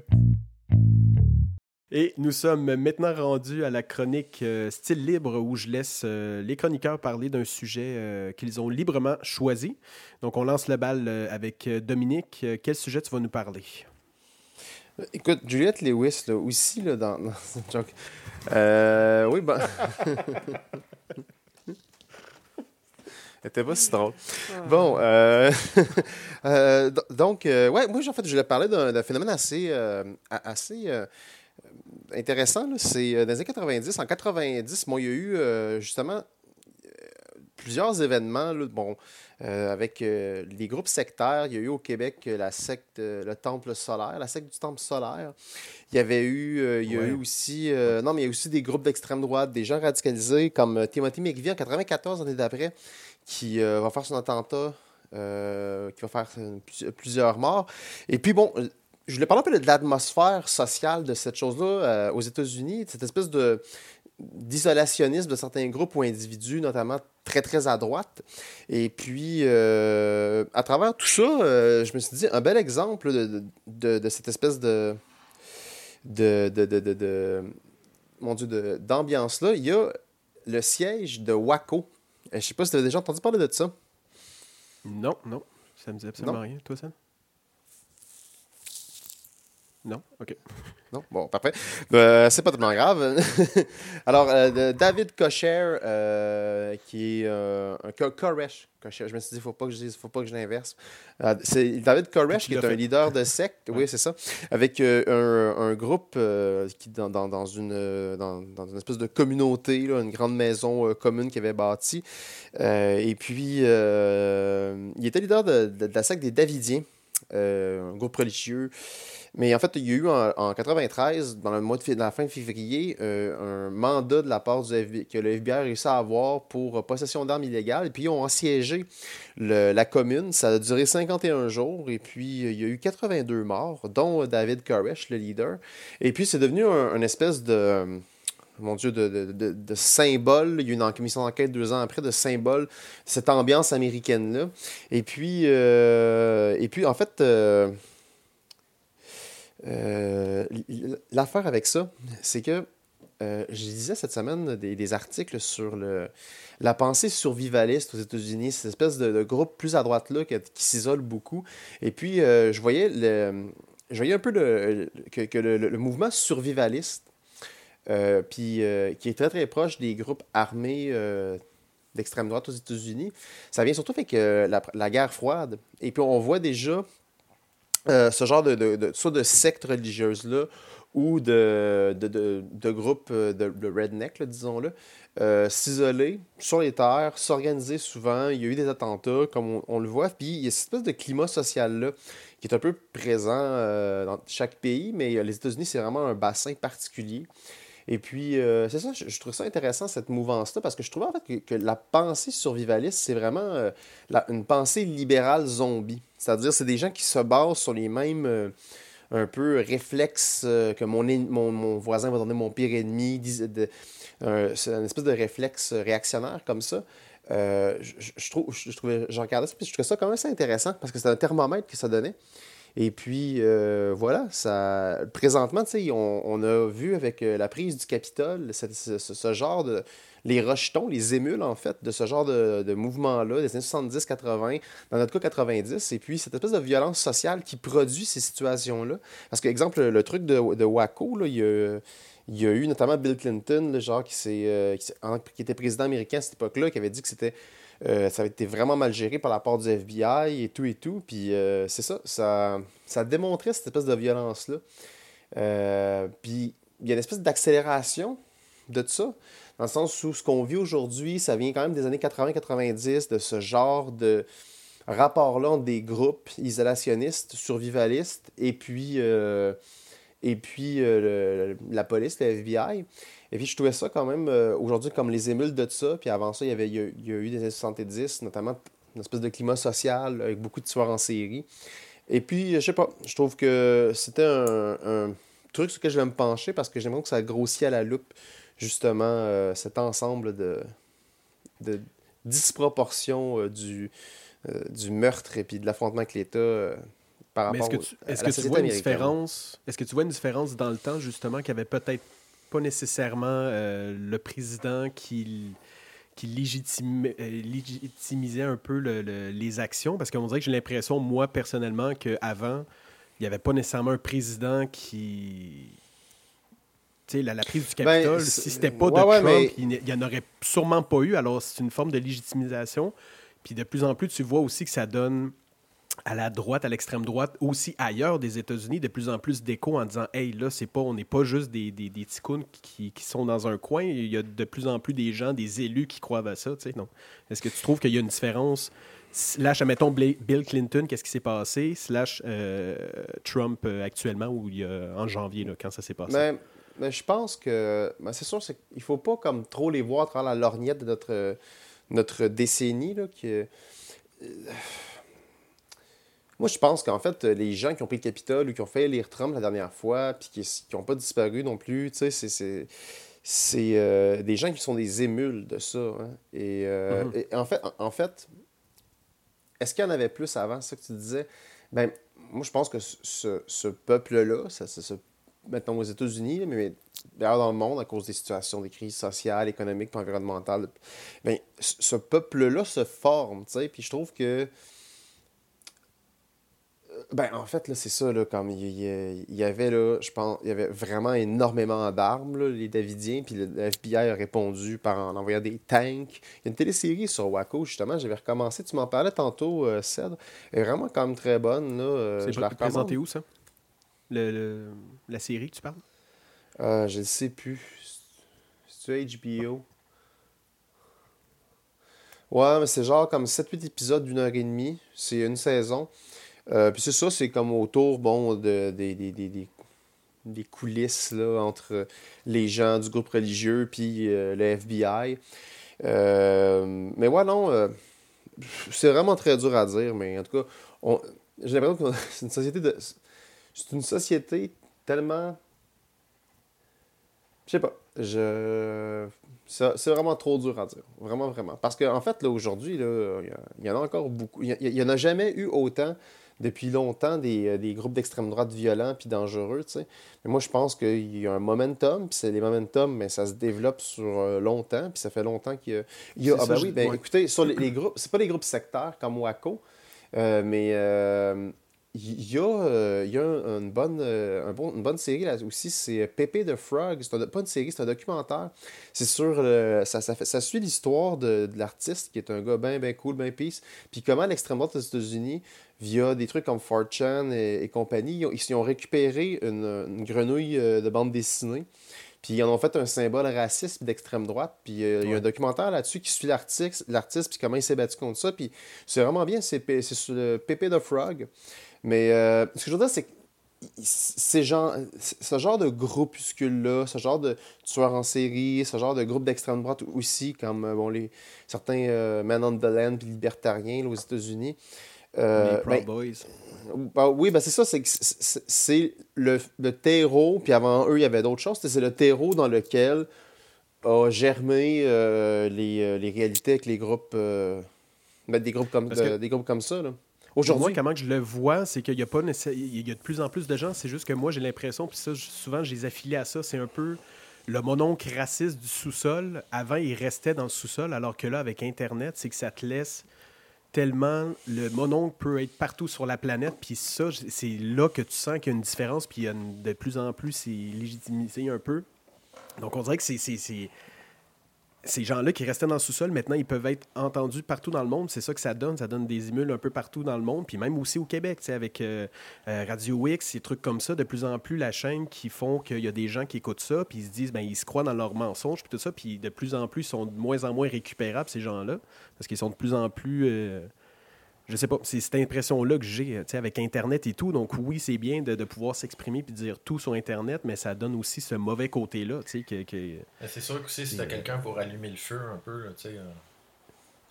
[SPEAKER 1] Et nous sommes maintenant rendus à la chronique euh, Style libre où je laisse euh, les chroniqueurs parler d'un sujet euh, qu'ils ont librement choisi. Donc, on lance le bal euh, avec Dominique. Quel sujet tu vas nous parler?
[SPEAKER 3] Écoute, Juliette Lewis, là, aussi, là, dans. dans cette joke. Euh, oui, ben. Elle était pas si drôle. Bon, euh, euh, do- donc, euh, ouais, moi, en fait, je voulais parler d'un phénomène assez, assez intéressant. C'est dans les années 90. En 90, bon, il y a eu justement plusieurs événements. là, bon, euh, avec euh, les groupes sectaires. Il y a eu au Québec euh, la secte, euh, le Temple solaire, la secte du Temple solaire. Il y avait eu, il y a
[SPEAKER 1] Ouais.
[SPEAKER 3] eu aussi, non, mais il y a aussi des groupes d'extrême droite, des gens radicalisés comme Timothy McVie en 94, l'année d'après, qui va faire son attentat, qui va faire plus- plusieurs morts. Et puis, bon, je voulais parler un peu de l'atmosphère sociale de cette chose-là aux États-Unis, cette espèce de d'isolationnisme de certains groupes ou individus, notamment très, très à droite. Et puis, euh, à travers tout ça, euh, je me suis dit, un bel exemple de, de- cette espèce de... de, de, de, de- de- mon Dieu, d'ambiance-là, il y a le siège de Waco. Euh, Je sais pas si tu as déjà entendu parler de ça.
[SPEAKER 1] Non, non. Ça me dit absolument
[SPEAKER 3] Non.
[SPEAKER 1] rien. Toi, Sam? Non? OK.
[SPEAKER 3] Non? Bon, parfait. Euh, c'est pas tellement grave. Alors, euh, David Kocher, euh, qui est euh, un Koresh. Kocher. Je me suis dit, faut pas que je dise, faut pas que je l'inverse. Euh, c'est David Koresh, qui est un leader de secte. Oui, c'est ça. Avec un, un groupe qui dans, dans, dans une, dans, dans une espèce de communauté, là, une grande maison commune qu'il avait bâtie. Et puis, il était leader de, de- de la secte des Davidiens, un groupe religieux. Mais en fait, il y a eu en, en 93, dans le mois de, la fin de février, euh, un mandat de la part du FBI, que le FBI a réussi à avoir pour possession d'armes illégales. Et puis, ils ont assiégé la commune. Ça a duré 51 jours. Et puis, euh, il y a eu 82 morts, dont euh, David Koresh, le leader. Et puis, c'est devenu un, un espèce de. Mon Dieu, de, de, de- symbole. Il y a eu une commission d'enquête deux ans après de symbole cette ambiance américaine-là. Et puis, et puis en fait, euh, l'affaire avec ça, c'est que euh, je lisais cette semaine des, articles sur la pensée survivaliste aux États-Unis, cette espèce de, groupe plus à droite-là qui, qui s'isole beaucoup. Et puis, euh, je voyais le, je voyais un peu que, le, mouvement survivaliste, puis qui est très très proche des groupes armés d'extrême droite aux États-Unis, ça vient surtout avec la, la guerre froide. Et puis, on voit déjà euh, ce genre de, de, de, soit de sectes religieuses-là ou de, de, groupes euh, de, redneck, disons-le, euh, sur les terres, s'organiser souvent. Il y a eu des attentats, comme on, le voit. Puis il y a cette espèce de climat social-là qui est un peu présent euh, dans chaque pays, mais les États-Unis, c'est vraiment un bassin particulier. Et puis, euh, c'est ça, je, je trouve ça intéressant, cette mouvance-là, parce que je trouvais en fait que, la pensée survivaliste, c'est vraiment euh, une pensée libérale zombie. C'est-à-dire, c'est des gens qui se basent sur les mêmes, euh, un peu, réflexes euh, que mon, mon, mon voisin va donner mon pire ennemi. c'est une espèce de réflexe réactionnaire comme ça. Je, trouve, je, trouvais, je regardais ça, puis je trouvais ça quand même assez intéressant, parce que c'était un thermomètre que ça donnait. Et puis, euh, voilà, ça, présentement, on, on a vu avec euh, la prise du Capitole ce, genre de. Les rejetons, les émules, en fait, de ce genre de, de mouvement-là, des années 70-80, dans notre cas 90, et puis cette espèce de violence sociale qui produit ces situations-là. Parce que, exemple, le, le truc de, de Waco, là, il y a. Eu notamment Bill Clinton, là, genre, qui, euh, qui était président américain à cette époque-là, qui avait dit que c'était euh, ça avait été vraiment mal géré par la part du FBI et tout et tout. Puis euh, c'est ça, ça, ça démontrait cette espèce de violence-là. Euh, puis il y a une espèce d'accélération de ça, dans le sens où ce qu'on vit aujourd'hui, ça vient quand même des années 80-90, de ce genre de rapport-là entre des groupes isolationnistes, survivalistes, et puis, et puis la police, le FBI. Et puis je trouvais ça quand même euh, aujourd'hui comme les émules de ça. Puis avant ça, il y, avait, il y a, il y a eu des années 70, notamment une espèce de climat social avec beaucoup de tueurs en série. Et puis, je sais pas, je trouve que c'était un, un truc sur lequel je vais me pencher parce que j'aimerais que ça grossit à la loupe justement euh, cet ensemble de, de disproportions euh, du, euh, du meurtre et puis de l'affrontement avec l'État par
[SPEAKER 1] Mais
[SPEAKER 3] rapport
[SPEAKER 1] est-ce que tu, est-ce que tu vois une différence Est-ce que tu vois une différence dans le temps justement qu'il y avait peut-être pas nécessairement euh, le président qui qui légitime- euh, légitimisait un peu le- le- les actions parce qu'on dirait que j'ai l'impression moi personnellement qu'avant il n'y avait pas nécessairement un président qui tu sais, la, la prise du
[SPEAKER 3] Ben,
[SPEAKER 1] Capitole,
[SPEAKER 3] c'est-
[SPEAKER 1] si c'était pas
[SPEAKER 3] ouais,
[SPEAKER 1] de
[SPEAKER 3] ouais,
[SPEAKER 1] Trump,
[SPEAKER 3] mais-
[SPEAKER 1] il n'y en aurait sûrement pas eu. Alors, c'est une forme de légitimisation. Puis de plus en plus, tu vois aussi que ça donne à la droite, à l'extrême droite, aussi ailleurs des États-Unis, de plus en plus d'écho en disant Hey, là, c'est pas, on n'est pas juste des, des, des qui, qui sont dans un coin. Il y a de plus en plus des gens, des élus qui croient à ça. tu sais. Est-ce que tu trouves qu'il y a une différence? Slash, admettons, Bill Clinton, qu'est-ce qui s'est passé? Slash euh, Trump euh, actuellement, ou en janvier, là, quand ça s'est passé?
[SPEAKER 3] Mais, mais je pense que ben, c'est sûr, qu'il ne faut pas comme trop les voir à travers la lorgnette de notre, notre décennie. Là, euh, Moi, je pense qu'en fait, les gens qui ont pris le Capitole ou qui ont fait lire Trump la dernière fois, puis qui n'ont pas disparu non plus, tu sais, c'est- c'est. Euh, des gens qui sont des émules de ça. hein. Et, euh,
[SPEAKER 1] Mhm.
[SPEAKER 3] et en fait, en, fait est-ce qu'il y en avait plus avant, ça que tu disais? Ben, moi, je pense que ce, ce- peuple-là, ça, ça, se- mettons aux États-Unis, mais d'ailleurs dans le monde, à cause des situations, des crises sociales, économiques, environnementales, ben, ce peuple-là se forme, tu sais, puis je trouve que euh, ben, en fait, là, c'est ça, là, comme il y, il y avait, là, je pense, il y avait vraiment énormément d'armes, là, les Davidiens, puis le, le FBI a répondu par en envoyant des tanks. Il y a une télésérie sur Waco, justement, j'avais recommencé, tu m'en parlais tantôt, euh, Cèdre, elle est vraiment quand même très bonne, là, euh,
[SPEAKER 1] C'est pas présenté où, ça? Le- le- La série que tu parles?
[SPEAKER 3] Euh, je ne sais plus. C'est HBO? Ouais, mais c'est genre comme 7-8 épisodes d'une heure et demie. C'est une saison. Euh, puis c'est ça, c'est comme autour, bon, de, des, des, coulisses, là, entre les gens du groupe religieux puis euh, le FBI. Euh, mais ouais, non, c'est vraiment très dur à dire, mais en tout cas, on- j'ai l'impression que c'est une société de... C'est une société tellement... Je sais pas. Je... C'est vraiment trop dur à dire. Vraiment, vraiment. Parce qu'en fait, là, aujourd'hui, il y y, en a encore beaucoup. Il n'y en a jamais eu autant depuis longtemps des, euh, des groupes d'extrême droite violents puis dangereux, tu sais. Mais moi, je pense qu'il y a un momentum, puis c'est les momentum, mais ça se développe sur euh, longtemps, puis ça fait longtemps qu'il y a... il y a- ah ben oui, ben écoutez, sur les, les groupes, c'est pas les groupes sectaires comme Waco, euh, mais euh, il y a, euh, il y a un- une, bonne, euh, un bon- une bonne série là aussi, c'est Pepe the Frog. C'est un- pas une série, c'est un documentaire. C'est sur. le- ça, ça, fait- ça suit l'histoire de, de l'artiste qui est un gars bien, bien cool, bien peace. Puis comment l'extrême droite des États-Unis, via des trucs comme 4chan et, et compagnie, ils ont, ils ont récupéré une, une grenouille euh, de bande dessinée. Puis ils en ont fait un symbole raciste d'extrême droite. Puis euh, il y a un documentaire là-dessus qui suit l'artiste, l'artiste puis comment il s'est battu contre ça. Puis c'est vraiment bien, c'est, c'est sur le Pepe the Frog. Mais euh, ce que je veux dire, c'est que ces gens, ce genre de groupuscule-là, ce genre de tueurs en série, ce genre de groupe d'extrême droite aussi, comme euh, bon, les, certains euh, Men on the Land libertariens là, aux États-Unis. Euh,
[SPEAKER 1] les Proud
[SPEAKER 3] ben,
[SPEAKER 1] Boys.
[SPEAKER 3] bah oui, ben c'est ça, c'est le, le terreau, puis avant eux, il y avait d'autres choses, c'est le terreau dans lequel a germé euh, les, les réalités avec les groupes, ben, des, groupes comme,
[SPEAKER 1] que-
[SPEAKER 3] des groupes comme ça. là. Aujourd'hui,
[SPEAKER 1] comment que je le vois, c'est qu'il y a pas il y a de plus en plus de gens. C'est juste que moi, j'ai l'impression, puis ça, souvent, je les affilié à ça. C'est un peu le mononcle raciste du sous-sol. Avant, il restait dans le sous-sol, alors que là, avec Internet, c'est que ça te laisse tellement. Le mononcle peut être partout sur la planète, puis ça, c'est là que tu sens qu'il y a une différence, puis il y a une- de plus en plus, c'est légitimité un peu. Donc, on dirait que c'est- ces gens-là qui restaient dans le sous-sol, maintenant, ils peuvent être entendus partout dans le monde. C'est ça que ça donne. Ça donne des émules un peu partout dans le monde. Puis même aussi au Québec, avec euh, euh, Radio X, des trucs comme ça. De plus en plus, la chaîne qui font qu'il y a des gens qui écoutent ça, puis ils se disent, ben ils se croient dans leurs mensonges, puis tout ça. Puis de plus en plus, ils sont de moins en moins récupérables, ces gens-là. Parce qu'ils sont de plus en plus. euh, je sais pas, c'est cette impression-là que j'ai, euh, tu avec Internet et tout. Donc oui, c'est bien de, de pouvoir s'exprimer puis dire tout sur Internet, mais ça donne aussi ce mauvais côté-là, tu que-
[SPEAKER 4] c'est sûr que si
[SPEAKER 1] C'est-
[SPEAKER 4] t'as quelqu'un pour allumer le feu un peu, tu sais, euh,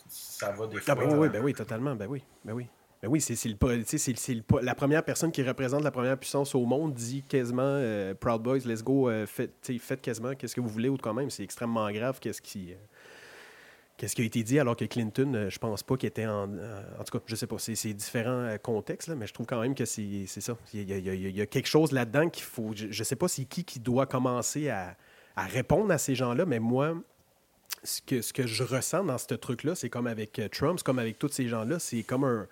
[SPEAKER 4] ça va des
[SPEAKER 1] Ah
[SPEAKER 4] fois.
[SPEAKER 1] ben oui,
[SPEAKER 4] euh,
[SPEAKER 1] ben oui, totalement, ben oui, ben oui. Ben oui, c'est tu la première personne qui représente la première puissance au monde dit quasiment euh, Proud Boys, let's go, euh, faites, tu faites quasiment qu'est-ce que vous voulez ou quand même, c'est extrêmement grave qu'est-ce qui, euh, qu'est-ce qui a été dit alors que Clinton, euh, je pense pas qu'il était en... euh, en tout cas, je sais pas, c'est différents euh, contextes, là, mais je trouve quand même que c'est ça. Il y, a, quelque chose là-dedans qu'il faut... Je, je sais pas c'est qui qui doit commencer à, à répondre à ces gens-là, mais moi, ce que, ce que je ressens dans ce truc-là, c'est comme avec Trump, c'est comme avec tous ces gens-là, c'est comme un,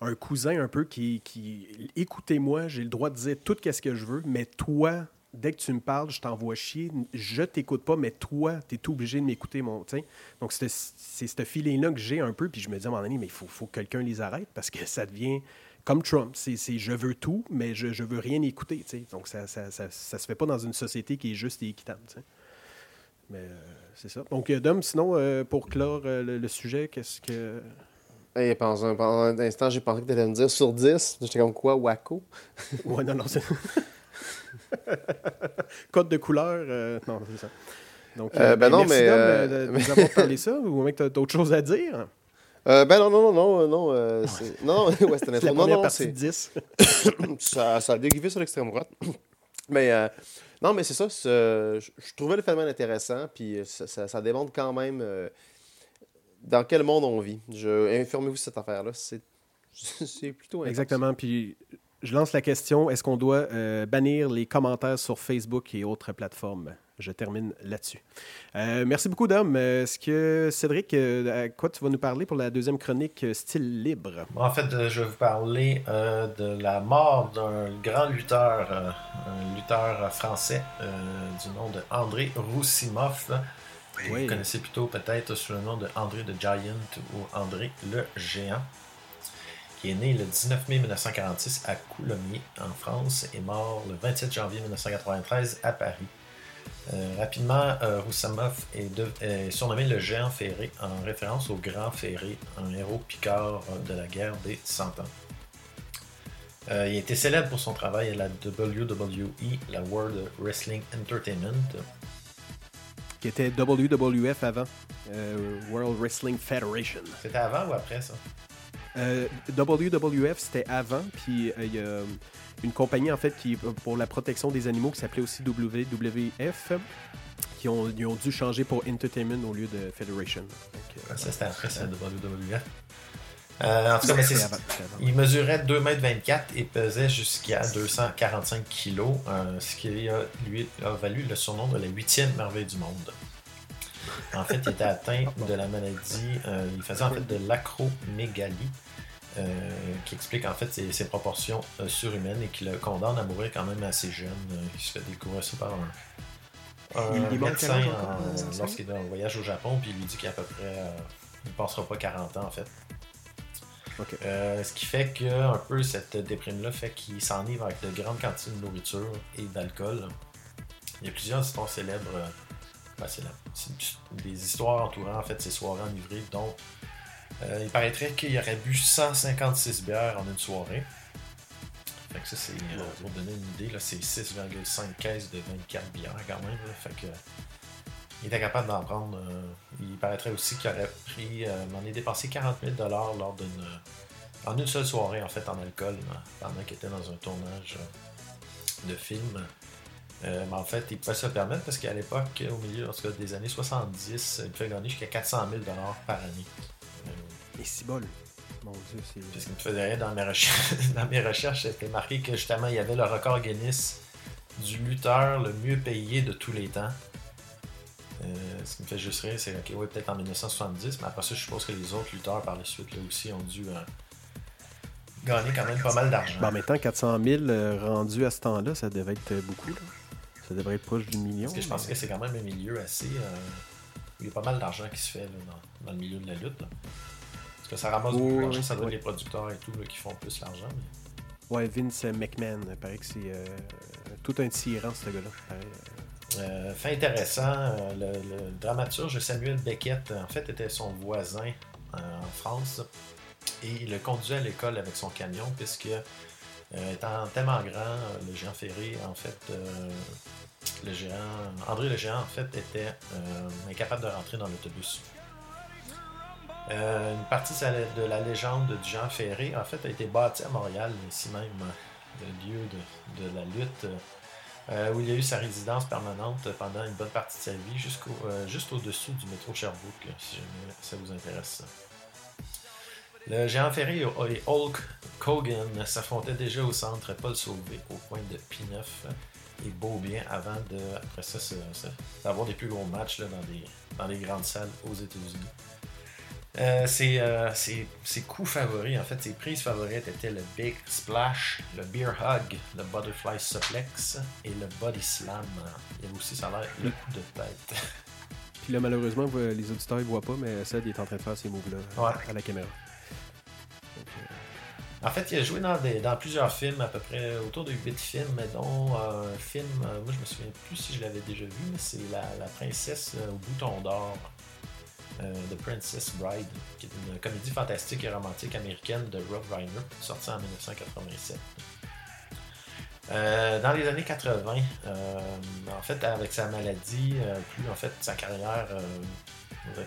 [SPEAKER 1] un cousin un peu qui, qui écoutez-moi, j'ai le droit de dire tout ce que je veux, mais toi, dès que tu me parles, je t'envoie chier, je t'écoute pas, mais toi, tu es obligé de m'écouter. Mon. Donc, c'est ce feeling-là que j'ai un peu, puis je me dis à un moment donné, mais il faut, faut que quelqu'un les arrête parce que ça devient comme Trump. C'est je veux tout, mais je, je veux rien écouter. Donc, ça, ça, ça, ça se fait pas dans une société qui est juste et équitable. Mais euh, c'est ça. Donc, euh, Dom, sinon, euh, pour clore euh, le, le sujet, qu'est-ce que.
[SPEAKER 3] Hey, pendant, un, pendant un instant, j'ai pensé que tu allais me dire sur 10. J'étais comme quoi, Waco?
[SPEAKER 1] Ouais, non, non, c'est. Code de couleur, euh, non, c'est ça. Donc,
[SPEAKER 3] Euh, ben non,
[SPEAKER 1] merci,
[SPEAKER 3] mais, euh,
[SPEAKER 1] de nous avoir parlé ça, ou même que tu as d'autres choses à dire.
[SPEAKER 3] Euh, ben non, non, non, non, non. euh, c'est- non, non, ouais, c'était. Non, non,
[SPEAKER 1] partie
[SPEAKER 3] c'est.
[SPEAKER 1] de 10.
[SPEAKER 3] ça, ça a dérivé sur l'extrême droite. mais euh, non, mais c'est ça. c'est, je, je trouvais le phénomène intéressant, puis ça, ça- ça démontre quand même dans quel monde on vit. Je, informez-vous de cette affaire-là. C'est, c'est plutôt intense.
[SPEAKER 1] Exactement. Puis je lance la question est-ce qu'on doit euh, bannir les commentaires sur Facebook et autres plateformes? Je termine là-dessus. Euh, merci beaucoup, Dom. Euh, Est-ce que, Cédric, à quoi tu vas nous parler pour la deuxième chronique Style libre?
[SPEAKER 4] En fait, je vais vous parler euh, de la mort d'un grand lutteur, un lutteur français du nom de André Roussimoff.
[SPEAKER 1] Oui.
[SPEAKER 4] Vous connaissez plutôt peut-être sous le nom de André the Giant ou André le Géant, qui est né le 19 mai 1946 à Coulommiers, en France, et mort le 27 janvier 1993 à Paris. Euh, rapidement, euh, Roussimoff est, de- est surnommé le géant ferré en référence au grand ferré, un héros picard de la guerre des 100 ans. Euh, il était célèbre pour son travail à la WWE, la World Wrestling Entertainment,
[SPEAKER 1] qui était WWF avant, euh, World Wrestling Federation.
[SPEAKER 4] C'était avant ou après ça?
[SPEAKER 1] Euh, WWF, c'était avant, puis euh, il y a une compagnie, en fait, qui pour la protection des animaux, qui s'appelait aussi WWF, qui ont, ils ont dû changer pour Entertainment au lieu de Federation. Donc, euh,
[SPEAKER 4] Ça, c'était après, c'est WWF. Euh, en tout cas, mais
[SPEAKER 1] avant,
[SPEAKER 4] il mesurait 2,24 m et pesait jusqu'à 245 kg, euh, ce qui a, lui a valu le surnom de la huitième merveille du monde. En fait, il était atteint de la maladie, euh, il faisait en fait de l'acromégalie, euh, qui explique en fait ses, ses proportions euh, surhumaines et qui le condamne à mourir quand même assez jeune. Euh, il se fait découvrir ça par un,
[SPEAKER 1] Il-
[SPEAKER 4] médecin
[SPEAKER 1] euh,
[SPEAKER 4] lorsqu'il est en voyage au Japon, puis il lui dit qu'à peu près, euh, il ne passera pas 40 ans en fait. Euh, ce qui fait que un peu cette déprime-là fait qu'il s'enivre avec de grandes quantités de nourriture et d'alcool. Il y a plusieurs histoires célèbres. euh, ben, célèbres. Des histoires entourant en fait ces soirées enivrées, dont euh, il paraîtrait qu'il aurait bu 156 bières en une soirée. Fait que ça, c'est, euh, pour donner une idée, là, c'est 6,5 caisses de 24 bières quand même. là. fait que, il était capable d'en prendre. euh, il paraîtrait aussi qu'il aurait pris. M'en est dépensé 40 000 lors d'une. En une seule soirée, en fait, en alcool, là, pendant qu'il était dans un tournage de film. Euh, mais en fait, il pouvait se le permettre parce qu'à l'époque, au milieu en tout cas, des années 70, il pouvait gagner jusqu'à 400 000 par année.
[SPEAKER 1] Et si bol. Mon Dieu, c'est.
[SPEAKER 4] puis ce qui me faisait rire dans mes recherches, dans mes recherches, c'était marqué que justement, il y avait le record Guinness du lutteur le mieux payé de tous les temps. Euh, ce qui me fait juste rire, c'est ok, ouais, peut-être en 1970, mais après ça, je suppose que les autres lutteurs par la suite là aussi ont dû euh, gagner quand même pas mal d'argent.
[SPEAKER 1] Ben, en même temps, 400 000 euh, rendus à ce temps-là, ça devait être euh, beaucoup. Là. Ça devrait être proche du million.
[SPEAKER 4] Parce que je pense
[SPEAKER 1] mais-
[SPEAKER 4] que c'est quand même un milieu assez. euh, il y a pas mal d'argent qui se fait là, dans, dans le milieu de la lutte. là. Que ça ramasse beaucoup d'argent,
[SPEAKER 1] oui,
[SPEAKER 4] ça doit être les producteurs et tout là, qui font plus l'argent. mais-
[SPEAKER 1] Ouais, Vince McMahon, il paraît que c'est euh, tout un tyran, ce gars-là. Euh.
[SPEAKER 4] Fait intéressant, euh, le, le dramaturge Samuel Beckett, en fait, était son voisin euh, en France et il le conduisait à l'école avec son camion puisque, étant tellement grand, le géant ferré, en fait, le géant, André le géant, en fait, était incapable de rentrer dans l'autobus. Euh, une partie de de la légende du géant ferré, en fait, a été bâtie à Montréal, ici même, euh, le lieu de, de la lutte. euh, où il a eu sa résidence permanente pendant une bonne partie de sa vie, jusqu'au, juste au-dessus du métro Sherbrooke, si jamais ça vous intéresse. Le géant ferré et Hulk Hogan s'affrontaient déjà au centre Paul Sauvé, au coin de P9 et Beaubien, avant de, après ça, d'avoir des plus gros matchs dans, des, dans les grandes salles aux États-Unis. Euh, ses, euh, ses- ses coups favoris, en fait, ses prises favorites étaient le Big Splash, le Beer Hug, le Butterfly Suplex et le Body Slam. Il y avait aussi, ça a l'air, le coup de tête.
[SPEAKER 1] Puis là, malheureusement, les auditeurs ne voient pas, mais Seth est en train de faire ces moves-là
[SPEAKER 4] Ouais.
[SPEAKER 1] à la caméra. Donc, euh,
[SPEAKER 4] En fait, il a joué dans, des- dans plusieurs films, à peu près autour de 8 films, mais dont euh, un film, euh, moi je me souviens plus si je l'avais déjà vu, mais c'est la, la princesse euh, au bouton d'or, euh, The Princess Bride, qui est une comédie fantastique et romantique américaine de Rob Reiner, sortie en 1987. Euh, dans les années 80, euh, en fait, avec sa maladie, plus en fait sa carrière,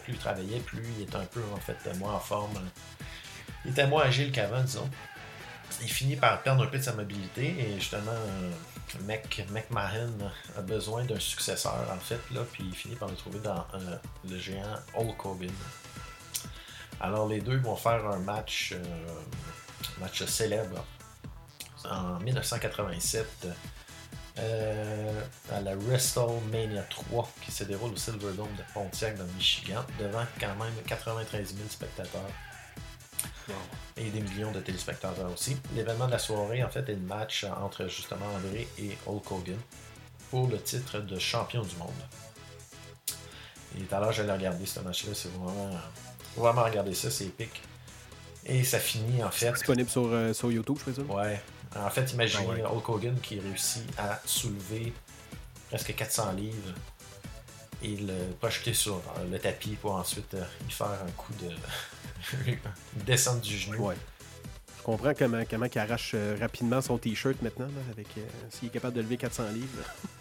[SPEAKER 4] plus il travaillait, plus il était un peu en fait moins en forme. Il était moins agile qu'avant, disons. Il finit par perdre un peu de sa mobilité et justement, Mec, McMahon a besoin d'un successeur en fait, puis il finit par le trouver dans euh, le géant Hulk Hogan. Alors les deux vont faire un match, euh, match célèbre en 1987 euh, à la WrestleMania 3 qui se déroule au Silverdome de Pontiac dans le Michigan devant quand même 93 000 spectateurs et des millions de téléspectateurs aussi. L'événement de la soirée, en fait, est le match entre justement André et Hulk Hogan pour le titre de champion du monde. Et tout à l'heure, j'allais regarder ce match-là, c'est vraiment, vraiment regarder ça, c'est épique. Et ça finit en fait.
[SPEAKER 1] disponible sur, euh, sur YouTube, je présume.
[SPEAKER 4] Ouais. En fait, imaginez
[SPEAKER 1] Ah ouais.
[SPEAKER 4] Hulk Hogan qui réussit à soulever presque 400 livres et le projeter sur le tapis pour ensuite euh, y faire un coup de une descente du genou.
[SPEAKER 1] Ouais. Je comprends comment, comment il arrache euh, rapidement son t-shirt maintenant. là, avec euh, S'il est capable de lever 400 livres,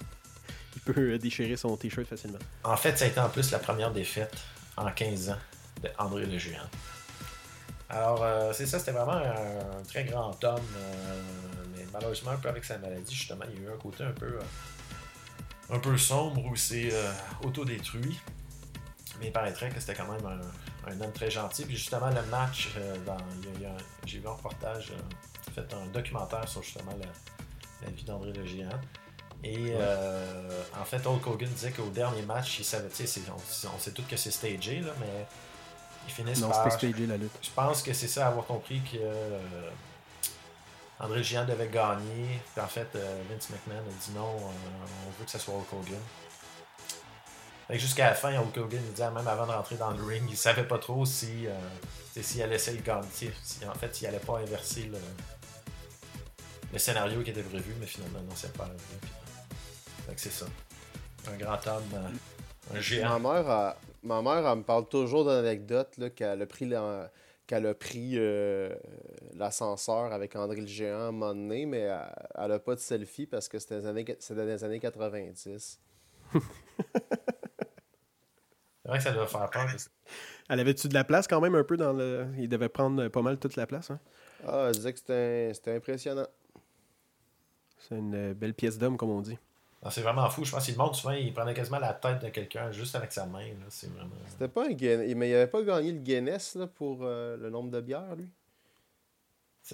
[SPEAKER 1] il peut euh, déchirer son t-shirt facilement.
[SPEAKER 4] En fait, ça a été en plus la première défaite en 15 ans de André le Géant. Alors, euh, c'est ça, c'était vraiment un, très grand homme, euh, mais malheureusement, un peu avec sa maladie, justement, il y a eu un côté un peu, euh, un peu sombre où c'est autodétruit. Mais il paraîtrait que c'était quand même un, un homme très gentil. Puis justement, le match, euh, dans- il y a- il y a un- j'ai vu un reportage, euh, fait un documentaire sur justement la, la vie d'André le Géant. Et euh, en fait, Hulk Hogan disait qu'au dernier match, il savait, tu sais, c'est- on, on sait tous que c'est stagé, là, mais ils finissent
[SPEAKER 1] Non,
[SPEAKER 4] par.
[SPEAKER 1] c'était stagé la lutte.
[SPEAKER 4] Je pense que c'est ça, avoir compris que André le Géant devait gagner. Puis en fait, Vince McMahon a dit non, on veut que ça soit Hulk Hogan. Fait que jusqu'à la fin, Hulk Hogan il disait même avant de rentrer dans le ring, il savait pas trop si euh, s'il allait essayer de gagner. Si, en fait, s'il allait pas inverser le, le scénario qui était prévu, mais finalement, non, c'est pas arrivé. Puis, fait que c'est ça. Un grand homme, euh, un géant.
[SPEAKER 3] Ma mère, elle- ma mère, elle me parle toujours d'anecdotes qu'elle a pris la- qu'elle a pris euh, l'ascenseur avec André le Géant à un moment donné, mais elle n'a pas de selfie parce que c'était dans les années 90.
[SPEAKER 4] C'est vrai que ça doit faire peur.
[SPEAKER 1] Elle avait-tu de la place quand même un peu dans le. Il devait prendre pas mal toute la place. Hein?
[SPEAKER 3] Ah, elle disait que c'était impressionnant.
[SPEAKER 1] C'est une euh, belle pièce d'homme, comme on dit.
[SPEAKER 4] C'est vraiment fou. Je pense qu'il monte souvent, il prenait quasiment la tête de quelqu'un juste avec sa main. C'est vraiment...
[SPEAKER 3] C'était pas un Guinness. Mais il avait pas gagné le Guinness là, pour euh, le nombre de bières, lui.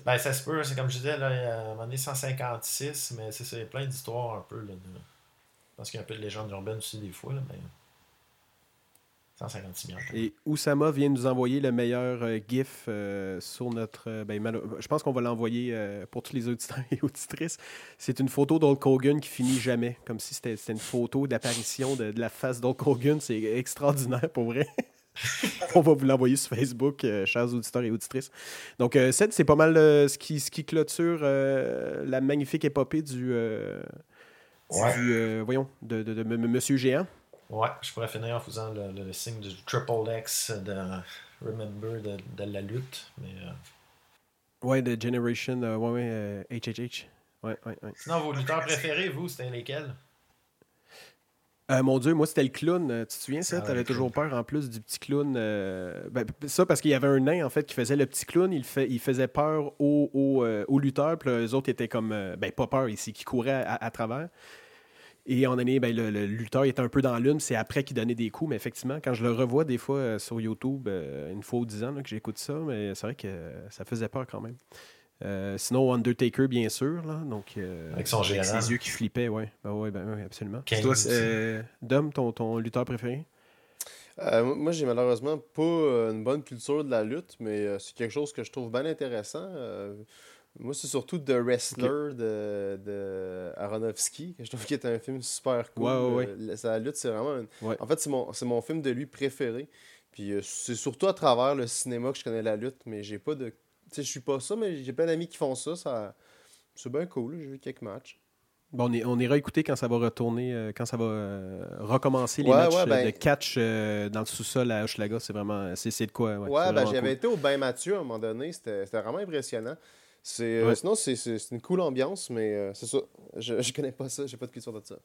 [SPEAKER 4] Ben, ça se peut, c'est comme je disais, là, à un moment donné, 156, mais c'est il a plein d'histoires un peu. Là, de... Je pense qu'il y a un peu de légende urbaine aussi des fois, là, mais... 156 millions.
[SPEAKER 1] Et Oussama vient nous envoyer le meilleur euh, GIF euh, sur notre. Euh, ben, je pense qu'on va l'envoyer pour tous les auditeurs et auditrices. C'est une photo d'Hulk Hogan qui finit jamais, comme si c'était une photo d'apparition de, la face d'Hulk Hogan. C'est extraordinaire pour vrai. On va vous l'envoyer sur Facebook, chers auditeurs et auditrices. Donc, c'est pas mal ce, qui, ce qui clôture la magnifique épopée du. voyons, de, de, de Monsieur Géant.
[SPEAKER 4] Ouais, je pourrais finir en faisant le, le, signe du Triple X de Remember de, de la lutte. Mais, euh...
[SPEAKER 1] Ouais, de Generation, euh, ouais, ouais, HHH. Euh, ouais, ouais, ouais.
[SPEAKER 4] Sinon, vos lutteurs préférés, vous, c'était lesquels?
[SPEAKER 1] Euh, mon Dieu, moi, c'était le clown. Tu te souviens, ça? Ah, tu avais toujours peur, en plus, du petit clown. Euh, ben, ça, parce qu'il y avait un nain, en fait, qui faisait le petit clown. Il, fait, il faisait peur aux, aux, aux lutteurs. Puis les autres étaient comme... ben, pas peur ici, qui couraient à, à travers. Et en année, ben, le, lutteur était un peu dans l'une, c'est après qu'il donnait des coups, mais effectivement, quand je le revois des fois euh, sur YouTube, euh, une fois ou dix ans que j'écoute ça, mais c'est vrai que ça faisait peur quand même. Euh, sinon, Undertaker, bien sûr. Là, donc,
[SPEAKER 4] avec son avec
[SPEAKER 1] ses yeux qui flippaient, oui. Ben, ouais, ben, ouais, absolument. Toi, Dom, ton, ton lutteur préféré?
[SPEAKER 3] Moi, j'ai malheureusement pas une bonne culture de la lutte, mais c'est quelque chose que je trouve bien intéressant. Moi, c'est surtout The Wrestler de, de Aronofsky, que je trouve qu'il est un film super cool.
[SPEAKER 1] Ouais,
[SPEAKER 3] ouais, Sa lutte, c'est vraiment. En fait, c'est mon, mon film de lui préféré. Puis euh, c'est surtout à travers le cinéma que je connais la lutte, mais j'ai pas de. Tu sais, je suis pas ça, mais j'ai plein d'amis qui font ça. ça... C'est bien cool, j'ai vu quelques matchs.
[SPEAKER 1] Bon, on, est, on ira écouter quand ça va retourner, euh, quand ça va euh, recommencer les matchs ben de catch dans le sous-sol à Hochelaga. C'est vraiment. C'est de quoi.
[SPEAKER 3] Ouais, ben j'avais été au Bain Mathieu à un moment donné. C'était vraiment impressionnant. C'est, euh, Sinon, c'est, une cool ambiance, mais euh, c'est ça. Je ne connais pas ça, j'ai pas de culture de ça.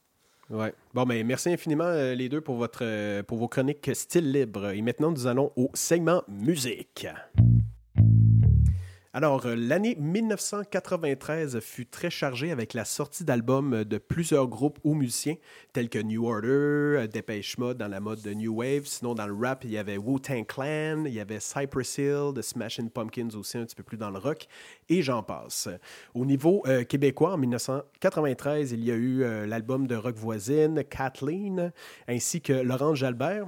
[SPEAKER 1] Ouais. Bon, mais ben, merci infiniment, euh, les deux, pour, votre, pour vos chroniques style libre. Et maintenant, nous allons au segment musique. Alors, euh, l'année 1993 fut très chargée avec la sortie d'albums de plusieurs groupes ou musiciens, tels que New Order, euh, Depeche Mode dans la mode de New Wave. Sinon, dans le rap, il y avait Wu-Tang Clan, il y avait Cypress Hill, The Smashing Pumpkins aussi, un petit peu plus dans le rock, et j'en passe. Au niveau euh, québécois, en 1993, il y a eu l'album de rock voisine, Kathleen, ainsi que Laurent Jalbert,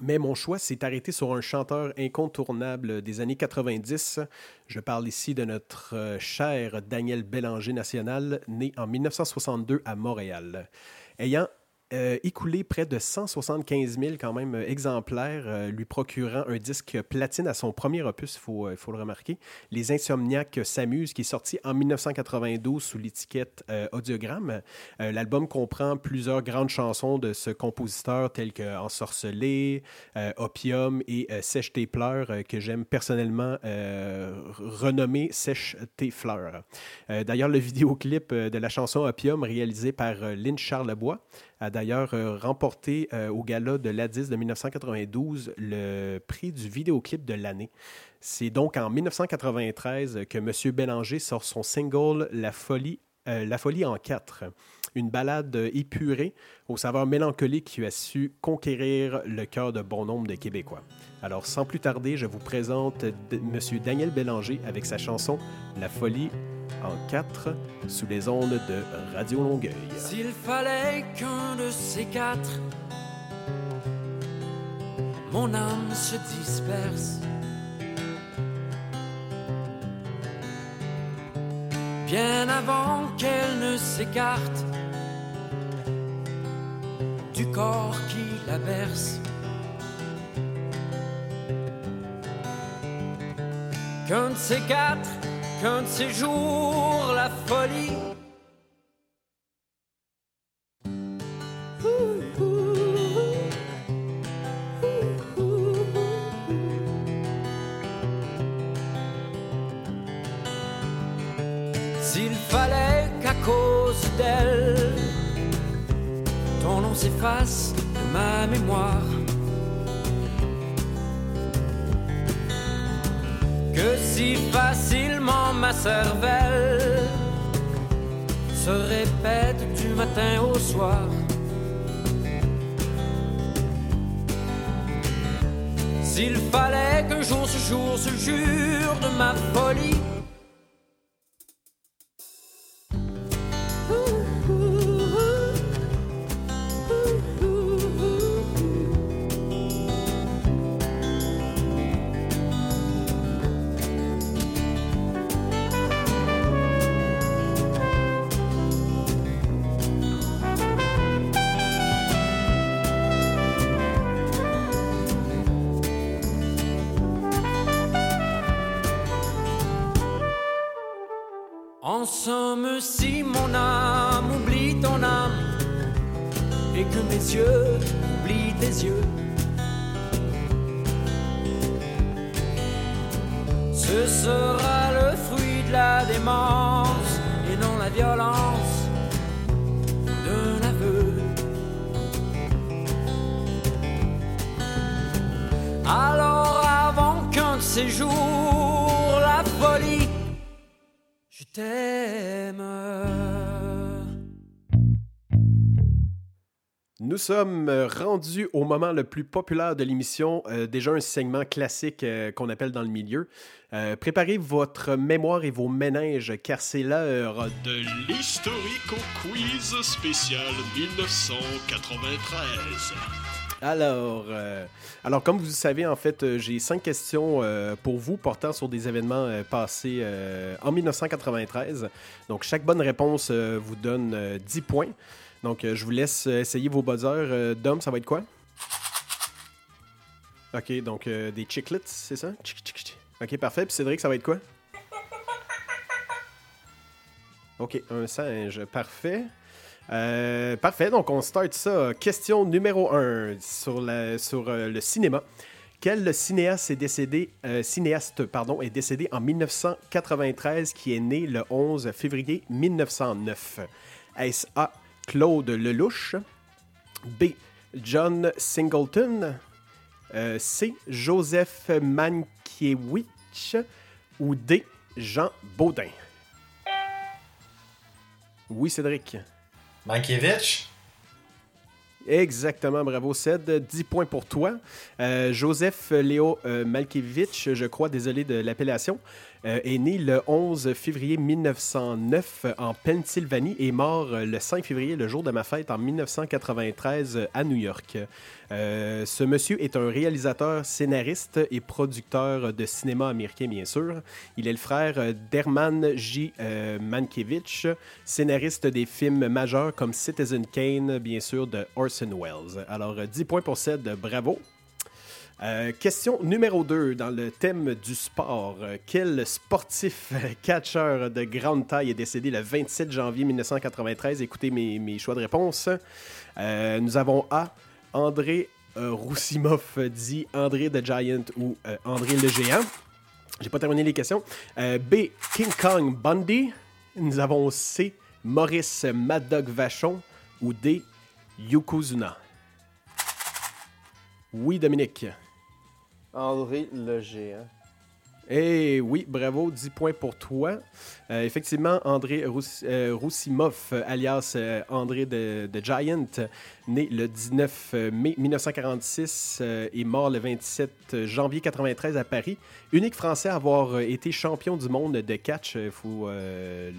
[SPEAKER 1] mais mon choix s'est arrêté sur un chanteur incontournable des années 90. Je parle ici de notre euh, cher Daniel Bélanger national, né en 1962 à Montréal. Ayant euh, écoulé près de 175 000 quand même exemplaires, euh, lui procurant un disque platine à son premier opus, il faut, euh, faut, le remarquer. Les Insomniaques s'amusent, qui est sorti en 1992 sous l'étiquette Audiogramme. L'album comprend plusieurs grandes chansons de ce compositeur telles que Ensorcelé, Opium et Sèche tes pleurs, que j'aime personnellement renommer Sèche tes fleurs. D'ailleurs, le vidéoclip de la chanson Opium réalisé par Lynn Charlebois a d'ailleurs euh, remporté euh, au gala de l'ADIS de 1992 le prix du vidéoclip de l'année. C'est donc en 1993 que M. Bélanger sort son single La folie, euh, La folie en quatre, une balade épurée aux saveurs mélancoliques qui a su conquérir le cœur de bon nombre de Québécois. Alors sans plus tarder, je vous présente M. Daniel Bélanger avec sa chanson La folie en quatre sous les ondes de Radio Longueuil.
[SPEAKER 5] S'il fallait qu'un de ces quatre, mon âme se disperse. Bien avant qu'elle ne s'écarte du corps qui la berce. Qu'un de ces quatre qu'un de ces jours la folie s'efface de ma mémoire. Que si facilement ma cervelle se répète du matin au soir. S'il fallait qu'un jour ce jour se jure de ma folie.
[SPEAKER 1] Sommes euh, rendus au moment le plus populaire de l'émission, euh, déjà un segment classique euh, qu'on appelle dans le milieu. Préparez votre mémoire et vos méninges, car c'est l'heure
[SPEAKER 2] De l'historique au quiz spécial 1993.
[SPEAKER 1] Alors, alors, comme vous le savez, en fait, j'ai cinq questions pour vous portant sur des événements passés en 1993. Donc, chaque bonne réponse vous donne euh, 10 points. Donc, euh, je vous laisse euh, essayer vos buzzers. Euh, Dom, ça va être quoi? Ok, donc des chiclets, c'est ça? Ok, parfait. Puis Cédric, ça va être quoi? Ok, un singe, parfait. Parfait, donc on start ça. Question numéro 1 sur, le cinéma. Quel cinéaste est décédé, cinéaste pardon, est décédé en 1993 qui est né le 11 février 1909? Est-ce A. Claude Lelouch? B. John Singleton? Euh, C. Joseph Mankiewicz? Ou D. Jean Baudin? Oui, Cédric.
[SPEAKER 4] Mankiewicz?
[SPEAKER 1] Exactement, bravo Ced. 10 points pour toi. Euh, Joseph Léo euh, Malkiewicz, je crois, désolé de l'appellation, euh, est né le 11 février 1909 en Pennsylvanie et mort euh, le 5 février, le jour de ma fête, en 1993 euh, à New York. Euh, ce monsieur est un réalisateur, scénariste et producteur de cinéma américain, bien sûr. Il est le frère euh, d'Herman J. euh, Mankiewicz, scénariste des films majeurs comme Citizen Kane, bien sûr, de Orson Welles. Alors, euh, 10 points pour Ced, bravo. Euh, question numéro 2 dans le thème du sport. Euh, Quel sportif euh, catcheur de grande taille est décédé le 27 janvier 1993? Écoutez mes, choix de réponse. Nous avons A. André euh, Roussimov, dit André the Giant ou André le Géant. J'ai pas terminé les questions. B. King Kong Bundy. Nous avons C. Maurice Mad Dog Vachon ou D. Yokozuna. Oui, Dominique.
[SPEAKER 3] André le géant.
[SPEAKER 1] Eh oui, bravo, 10 points pour toi. Euh, effectivement, André Rous- euh, alias euh, André de, Giant, né le 19 mai 1946 euh, et mort le 27 janvier 93 à Paris. Unique Français à avoir été champion du monde de catch, il faut le,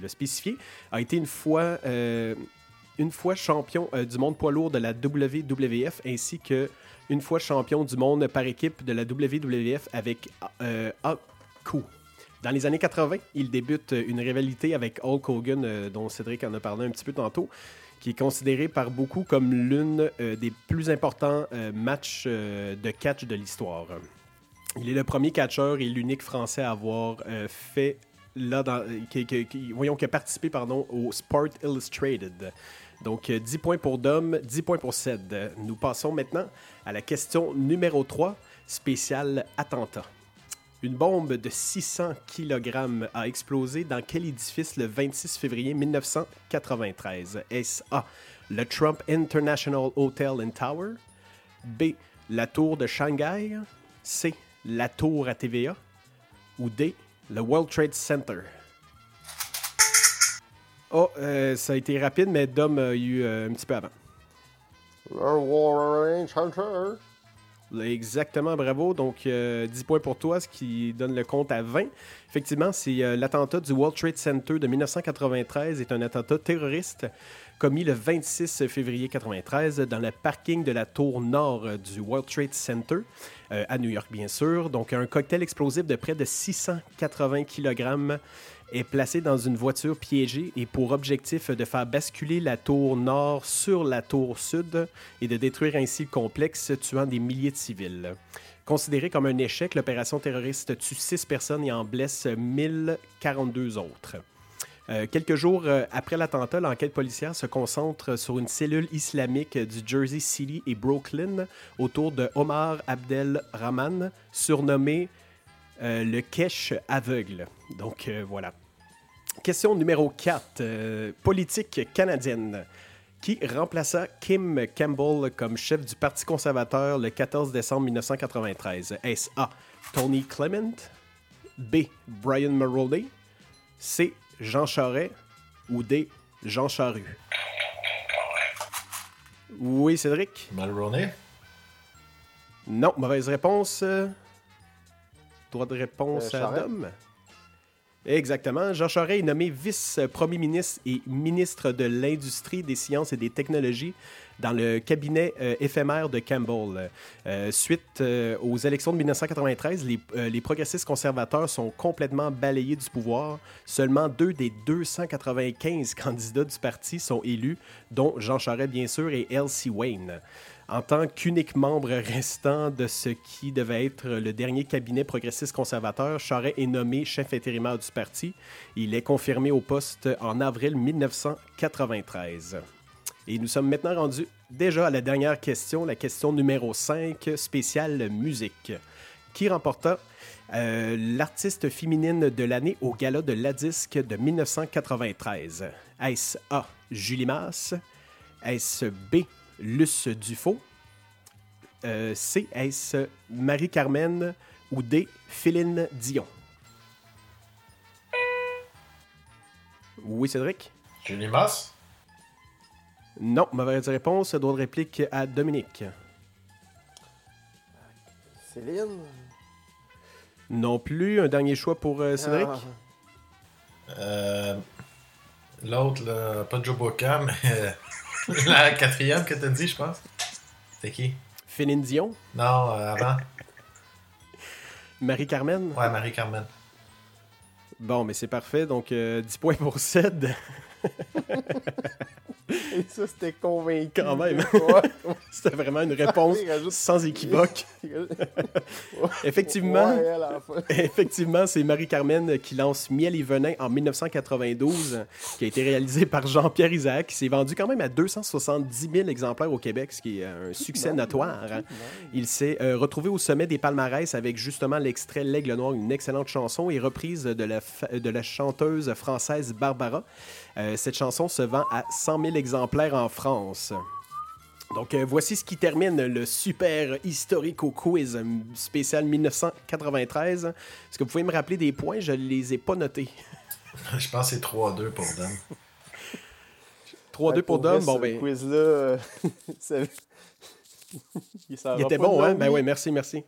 [SPEAKER 1] le- spécifier, a été une fois, une fois champion euh, du monde poids lourd de la WWF ainsi que une fois champion du monde par équipe de la WWF avec euh, Haku. Dans les années 80, il débute une rivalité avec Hulk Hogan, euh, dont Cédric en a parlé un petit peu tantôt, qui est considéré par beaucoup comme l'une euh, des plus importants euh, matchs euh, de catch de l'histoire. Il est le premier catcheur et l'unique Français à avoir euh, fait là qui- voyons, qui a participé pardon, au Sport Illustrated. Donc, euh, 10 points pour Dom, 10 points pour Ced. Euh, Nous passons maintenant à la question numéro 3, spéciale attentat. Une bombe de 600 kg a explosé dans quel édifice le 26 février 1993 Est-ce A. Le Trump International Hotel and Tower? B. La tour de Shanghai? C. La tour à TVA Ou D. Le World Trade Center? Oh, euh, ça a été rapide, mais Dom a eu euh, un petit peu avant. Exactement, bravo. Donc, euh, 10 points pour toi, ce qui donne le compte à 20. Effectivement, c'est euh, l'attentat du World Trade Center de 1993 est un attentat terroriste commis le 26 février 1993 dans le parking de la tour nord euh, du World Trade Center euh, à New York, bien sûr. Donc, un cocktail explosif de près de 680 kg est placé dans une voiture piégée et pour objectif de faire basculer la tour nord sur la tour sud et de détruire ainsi le complexe, tuant des milliers de civils. Considéré comme un échec, l'opération terroriste tue six personnes et en blesse 1042 autres. Euh, quelques jours euh, après l'attentat, l'enquête policière se concentre sur une cellule islamique du Jersey City et Brooklyn autour de Omar Abdel Rahman, surnommé le Kesh aveugle. Donc euh, voilà. Question numéro 4. politique canadienne. Qui remplaça Kim Campbell comme chef du Parti conservateur le 14 décembre 1993? Est-ce A. Tony Clement? B. Brian Mulroney? C. Jean Charest? Ou D. Jean Charru? Oui, Cédric?
[SPEAKER 4] Mulroney?
[SPEAKER 1] Non, mauvaise réponse. Droit de réponse
[SPEAKER 3] Euh,
[SPEAKER 1] à? Dom? Exactement. Jean Charest est nommé vice-premier ministre et ministre de l'Industrie, des Sciences et des Technologies dans le cabinet euh, éphémère de Campbell. Euh, suite euh, aux élections de 1993, les, les progressistes conservateurs sont complètement balayés du pouvoir. Seulement deux des 295 candidats du parti sont élus, dont Jean Charest, bien sûr, et Elsie Wayne. En tant qu'unique membre restant de ce qui devait être le dernier cabinet progressiste conservateur, Charest est nommé chef intérimaire du parti. Il est confirmé au poste en avril 1993. Et nous sommes maintenant rendus déjà à la dernière question, la question numéro 5, spéciale musique. Qui remporta euh, l'artiste féminine de l'année au gala de la disque de 1993? Est-ce A. Julie Masse? Est-ce B. Luce Dufaux? Euh, C. Est-ce Marie-Carmen? Ou D. Féline Dion? Oui, Cédric?
[SPEAKER 4] Julie Masse?
[SPEAKER 1] Non, mauvaise réponse. Droit de réplique à Dominique.
[SPEAKER 3] Céline?
[SPEAKER 1] Non plus. Un dernier choix pour euh, Cédric?
[SPEAKER 3] Ah.
[SPEAKER 4] Euh, L'autre, pas Joe Boca, mais la quatrième que t'as dit, je pense. C'était qui?
[SPEAKER 1] Féline Dion?
[SPEAKER 4] Non, euh, avant.
[SPEAKER 1] Marie-Carmen?
[SPEAKER 4] Ouais, Marie-Carmen.
[SPEAKER 1] Bon, mais c'est parfait. Donc, euh, 10 points pour Ced.
[SPEAKER 3] Et ça, c'était convaincu.
[SPEAKER 1] Quand même.
[SPEAKER 3] Ouais.
[SPEAKER 1] C'était vraiment une réponse
[SPEAKER 3] rajoute-
[SPEAKER 1] sans équivoque. Effectivement. Effectivement, c'est Marie-Carmen qui lance Miel et Venin en 1992, qui a été réalisé par Jean-Pierre Isaac, qui s'est vendu quand même à 270 000 exemplaires au Québec, ce qui est un succès notoire. Il s'est euh, retrouvé au sommet des palmarès avec justement l'extrait L'Aigle Noir, une excellente chanson et reprise de la, de la chanteuse française Barbara. Euh, cette chanson se vend à 100 000 exemplaires en France. Donc, euh, voici ce qui termine le super historico quiz euh, spécial 1993. Est-ce que vous pouvez me rappeler des points? Je ne les ai pas notés.
[SPEAKER 4] Je pense que c'est 3-2 pour Dom.
[SPEAKER 1] 3-2 pour
[SPEAKER 3] vrai,
[SPEAKER 1] Dom? Bon,
[SPEAKER 3] ce
[SPEAKER 1] ben,
[SPEAKER 3] quiz-là, euh, il s'en
[SPEAKER 1] il était bon, hein? Ben oui, merci, merci.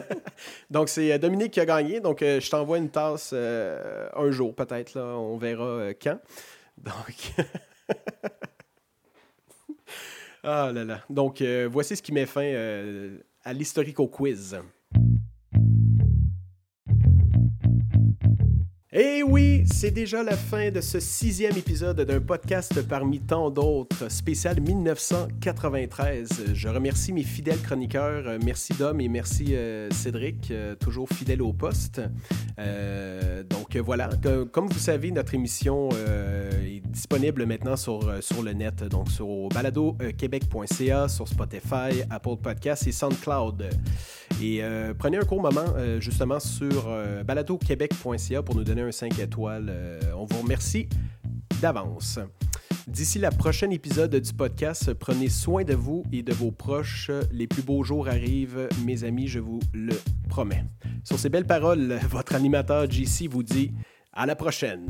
[SPEAKER 1] Donc, c'est euh, Dominique qui a gagné. Donc, euh, je t'envoie une tasse euh, un jour, peut-être. là. On verra euh, quand. Donc. ah là là. Donc, euh, voici ce qui met fin euh, à l'historico quiz. Et oui, c'est déjà la fin de ce sixième épisode d'un podcast parmi tant d'autres, spécial 1993. Je remercie mes fidèles chroniqueurs. Merci Dom et merci euh, Cédric, euh, toujours fidèle au poste. Euh, donc voilà, comme vous savez, notre émission est disponible maintenant sur, sur le net, donc sur baladoquebec.ca, sur Spotify, Apple Podcasts et SoundCloud. Et prenez un court moment justement sur baladoquebec.ca pour nous donner un 5 étoiles. Euh, on vous remercie d'avance. D'ici la prochaine épisode du podcast, prenez soin de vous et de vos proches. Les plus beaux jours arrivent, mes amis, je vous le promets. Sur ces belles paroles, votre animateur JC vous dit à la prochaine.